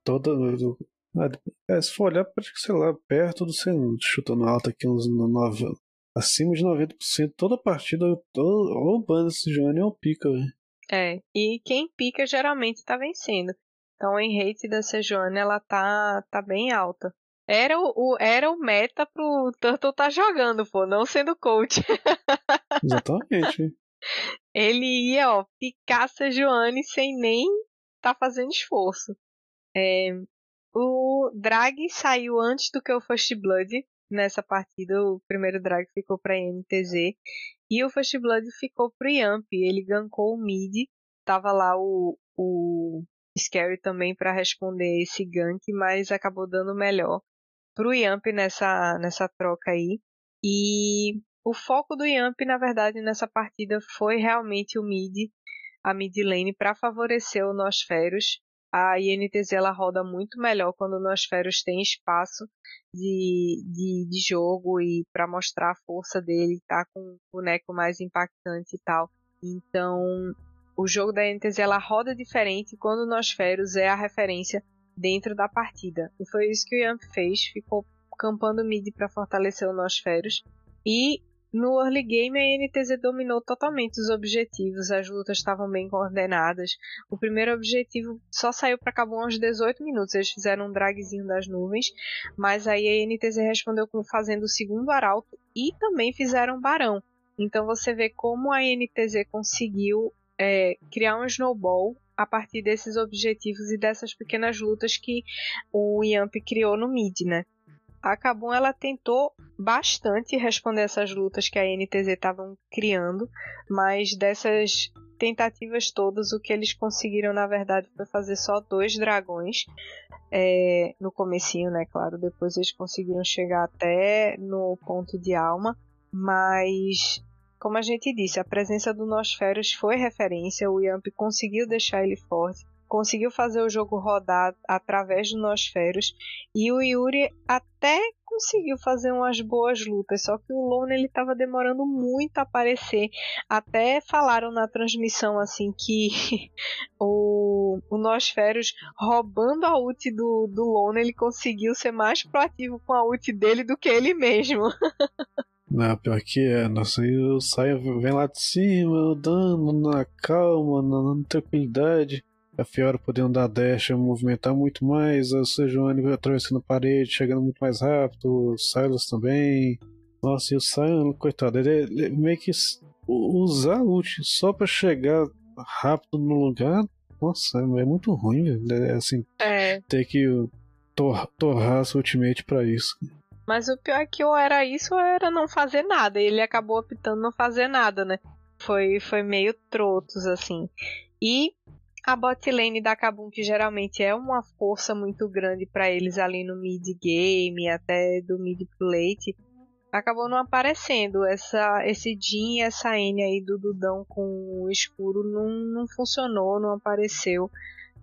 Toda, é, se for olhar, parece que, sei lá, perto do chutando alto aqui, uns 9, acima de 90%, toda partida, ou banda esse Johnny ou pica, velho. É, e quem pica geralmente tá vencendo. Então a rate da Sejuani, ela tá, tá bem alta. Era o, era o meta pro Turtle tá jogando, pô, não sendo coach. Exatamente. Ele ia, ó, picar a Sejuani sem nem tá fazendo esforço. É, o drag saiu antes do que o First Blood nessa partida. O primeiro drag ficou para NTZ e o First Blood ficou pro Yamp. Ele gankou o mid. Tava lá o, o Scary também para responder esse gank, mas acabou dando melhor pro Yamp nessa, nessa troca aí. E o foco do Yamp, na verdade, nessa partida foi realmente o mid, a mid lane, para favorecer o Nosferos a INTZ ela roda muito melhor quando o Nosferos tem espaço de, de, de jogo e para mostrar a força dele, tá com um boneco mais impactante e tal. Então, o jogo da INTZ ela roda diferente quando o Nosferos é a referência dentro da partida. E foi isso que o Yamp fez, ficou campando mid para fortalecer o Nosferos. E no early game, a NTZ dominou totalmente os objetivos, as lutas estavam bem coordenadas. O primeiro objetivo só saiu para Cabum aos 18 minutos, eles fizeram um dragzinho das nuvens, mas aí a NTZ respondeu com fazendo o segundo arauto e também fizeram barão. Então você vê como a NTZ conseguiu é, criar um snowball a partir desses objetivos e dessas pequenas lutas que o Yamp criou no mid, né? A Kabum ela tentou bastante responder essas lutas que a NTZ estavam criando, mas dessas tentativas todas, o que eles conseguiram na verdade foi fazer só dois dragões é, no comecinho, né? Claro, depois eles conseguiram chegar até no ponto de alma, mas como a gente disse, a presença do Nosferos foi referência, o Yamp conseguiu deixar ele forte conseguiu fazer o jogo rodar através do Nosferos e o Yuri até conseguiu fazer umas boas lutas, só que o Lone ele estava demorando muito a aparecer. Até falaram na transmissão assim que o, o Nosferos roubando a ult do, do Lone, ele conseguiu ser mais proativo com a ult dele do que ele mesmo. Não, pior que é, nossa, aí o Saia vem lá de cima, dando na calma, na, na tranquilidade a Fiora podendo dar dash, movimentar muito mais, a Sejuani atravessando a parede, chegando muito mais rápido, o Silas também. Nossa, e o Sion, coitado, ele, ele meio que usar a ult só pra chegar rápido no lugar, nossa, é muito ruim, velho. É, assim, é. ter que tor torrar sua ultimate pra isso. Mas o pior é que ou era isso ou era não fazer nada. Ele acabou optando não fazer nada, né? Foi, foi meio trotos, assim. E a bot lane da Kabum, que geralmente é uma força muito grande para eles ali no mid game, até do mid pro late, acabou não aparecendo. Essa, esse Jin e essa N aí do Dudão com o escuro não, não funcionou, não apareceu,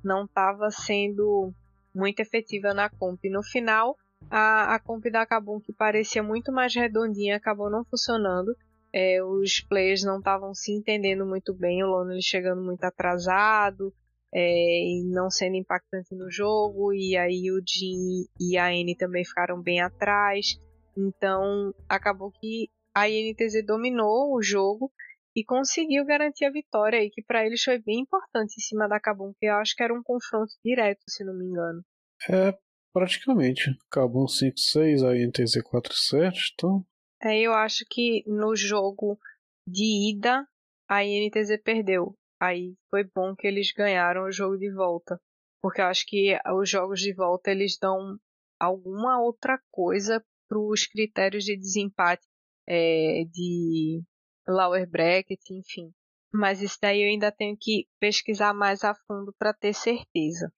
não estava sendo muito efetiva na comp. No final, a, a comp da Kabum, que parecia muito mais redondinha, acabou não funcionando. É, os players não estavam se entendendo muito bem, o Lonely chegando muito atrasado é, e não sendo impactante no jogo, e aí o Jin e a N também ficaram bem atrás. Então acabou que a INTZ dominou o jogo e conseguiu garantir a vitória aí, que para eles foi bem importante em cima da Kabum, que eu acho que era um confronto direto, se não me engano. É, praticamente. Kabum 5-6, a INTZ 4-7, então eu acho que no jogo de ida a INTZ perdeu. Aí foi bom que eles ganharam o jogo de volta. porque eu acho que os jogos de volta eles dão alguma outra coisa para os critérios de desempate é, de lower bracket, enfim. Mas isso daí eu ainda tenho que pesquisar mais a fundo para ter certeza.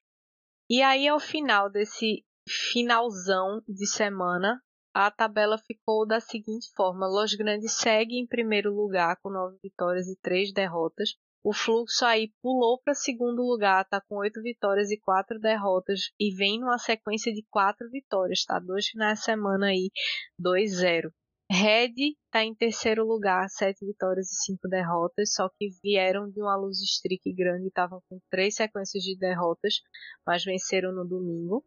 E aí, ao final desse finalzão de semana, a tabela ficou da seguinte forma: Los Grandes segue em primeiro lugar com nove vitórias e três derrotas. O Fluxo aí pulou para segundo lugar, tá com oito vitórias e quatro derrotas e vem numa sequência de quatro vitórias, tá? Dois finais de semana aí, 2-0. Red está em terceiro lugar, sete vitórias e cinco derrotas, só que vieram de uma luz streak grande, estavam com três sequências de derrotas, mas venceram no domingo.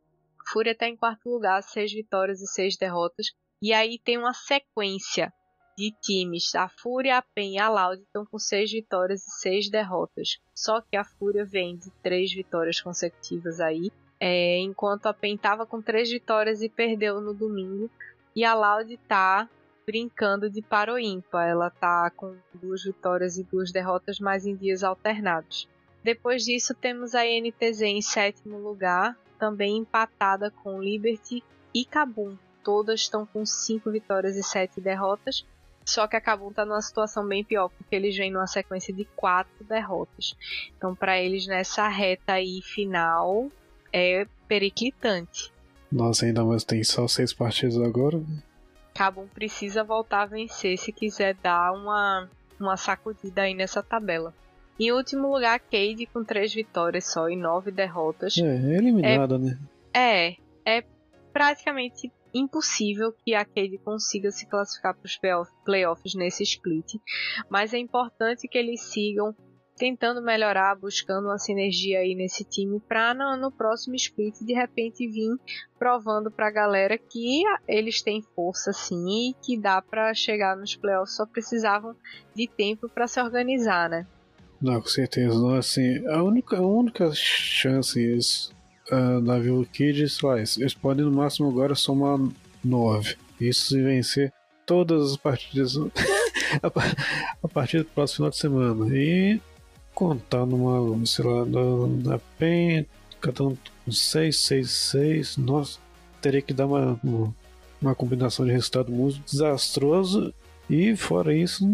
Fúria está em quarto lugar, seis vitórias e seis derrotas. E aí tem uma sequência de times. A Fúria, a PEN e a Loud estão com seis vitórias e seis derrotas. Só que a Fúria vem de três vitórias consecutivas aí. É, enquanto a PEN estava com três vitórias e perdeu no domingo. E a Loud está brincando de paro ímpar. Ela tá com duas vitórias e duas derrotas, mas em dias alternados. Depois disso, temos a NTZ em sétimo lugar, também empatada com Liberty e Kabum. Todas estão com cinco vitórias e sete derrotas. Só que a Kabum está numa situação bem pior, porque eles vêm numa sequência de quatro derrotas. Então, para eles, nessa reta aí final, é periclitante. Nossa, ainda mais tem só seis partidas agora. Cabum precisa voltar a vencer se quiser dar uma, uma sacudida aí nessa tabela. Em último lugar, Cade com três vitórias só e nove derrotas. É, é eliminada, é, né? É, é praticamente impossível que a Cade consiga se classificar para os playoffs nesse split, mas é importante que eles sigam tentando melhorar, buscando uma sinergia aí nesse time para no, no, próximo split de repente vir provando para a galera que eles têm força sim e que dá para chegar nos playoffs, só precisavam de tempo para se organizar, né? Não, com certeza. Não, assim, a única, a única chance eles, uh, da Vivo Kids, faz, eles podem no máximo agora somar 9. Isso se vencer todas as partidas a partir do próximo final de semana. E contar numa, sei lá, na, na PEN, cada um com 6, 6, 6, nossa, teria que dar uma, uma, combinação de resultado muito desastroso e fora isso,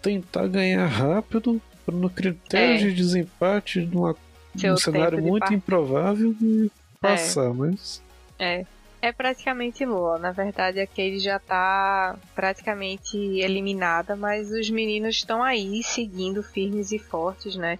tentar ganhar rápido no critério é. de desempate numa, num cenário muito improvável e passar, é. mas... É, é praticamente nula. Na verdade, a Katie já está praticamente eliminada, mas os meninos estão aí seguindo firmes e fortes, né?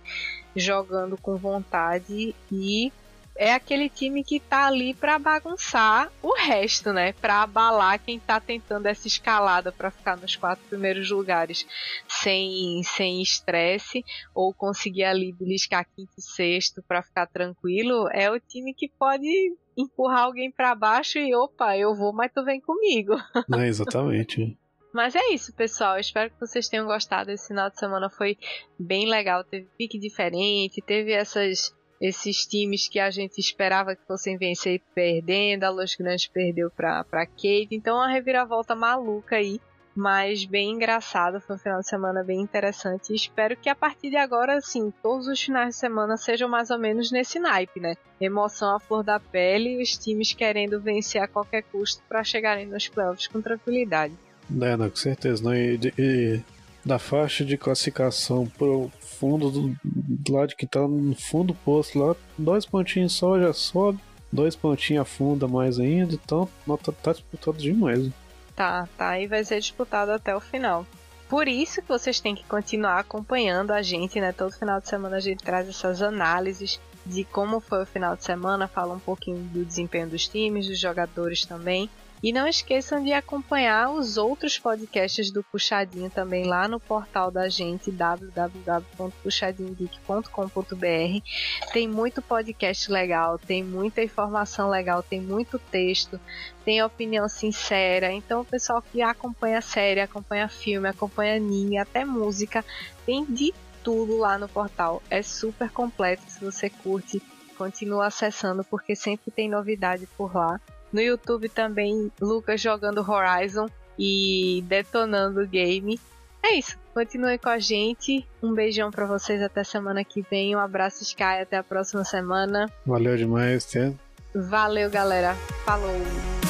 Jogando com vontade e é aquele time que tá ali para bagunçar o resto, né? Para abalar quem tá tentando essa escalada para ficar nos quatro primeiros lugares sem sem estresse ou conseguir ali beliscar quinto e sexto para ficar tranquilo. É o time que pode empurrar alguém para baixo e opa, eu vou, mas tu vem comigo. É, exatamente. Mas é isso, pessoal. Espero que vocês tenham gostado. Esse final de semana foi bem legal. Teve pique diferente, teve essas esses times que a gente esperava que fossem vencer perdendo. A Los Grandes perdeu para Kate. Então, uma reviravolta maluca aí mas bem engraçado. Foi um final de semana bem interessante. E espero que a partir de agora, assim, todos os finais de semana sejam mais ou menos nesse naipe, né? Emoção à flor da pele e os times querendo vencer a qualquer custo para chegarem nos playoffs com tranquilidade. É, não, com certeza. Não. E, e da faixa de classificação pro fundo do, do lado que tá no fundo do posto lá, dois pontinhos só já sobe, dois pontinhos afunda mais ainda, então tá, tá disputado demais. Tá, tá, e vai ser disputado até o final. Por isso que vocês têm que continuar acompanhando a gente, né? Todo final de semana a gente traz essas análises de como foi o final de semana, fala um pouquinho do desempenho dos times, dos jogadores também. E não esqueçam de acompanhar os outros podcasts do Puxadinho também lá no portal da gente, www.puxadinhogeek.com.br. Tem muito podcast legal, tem muita informação legal, tem muito texto, tem opinião sincera. Então, o pessoal que acompanha série, acompanha filme, acompanha anime, até música, tem de tudo lá no portal. É super completo. Se você curte, continua acessando porque sempre tem novidade por lá. No YouTube também, Lucas jogando Horizon e detonando o game. É isso. Continue com a gente. Um beijão para vocês até semana que vem. Um abraço, Sky. Até a próxima semana. Valeu demais, Tia. Valeu, galera. Falou.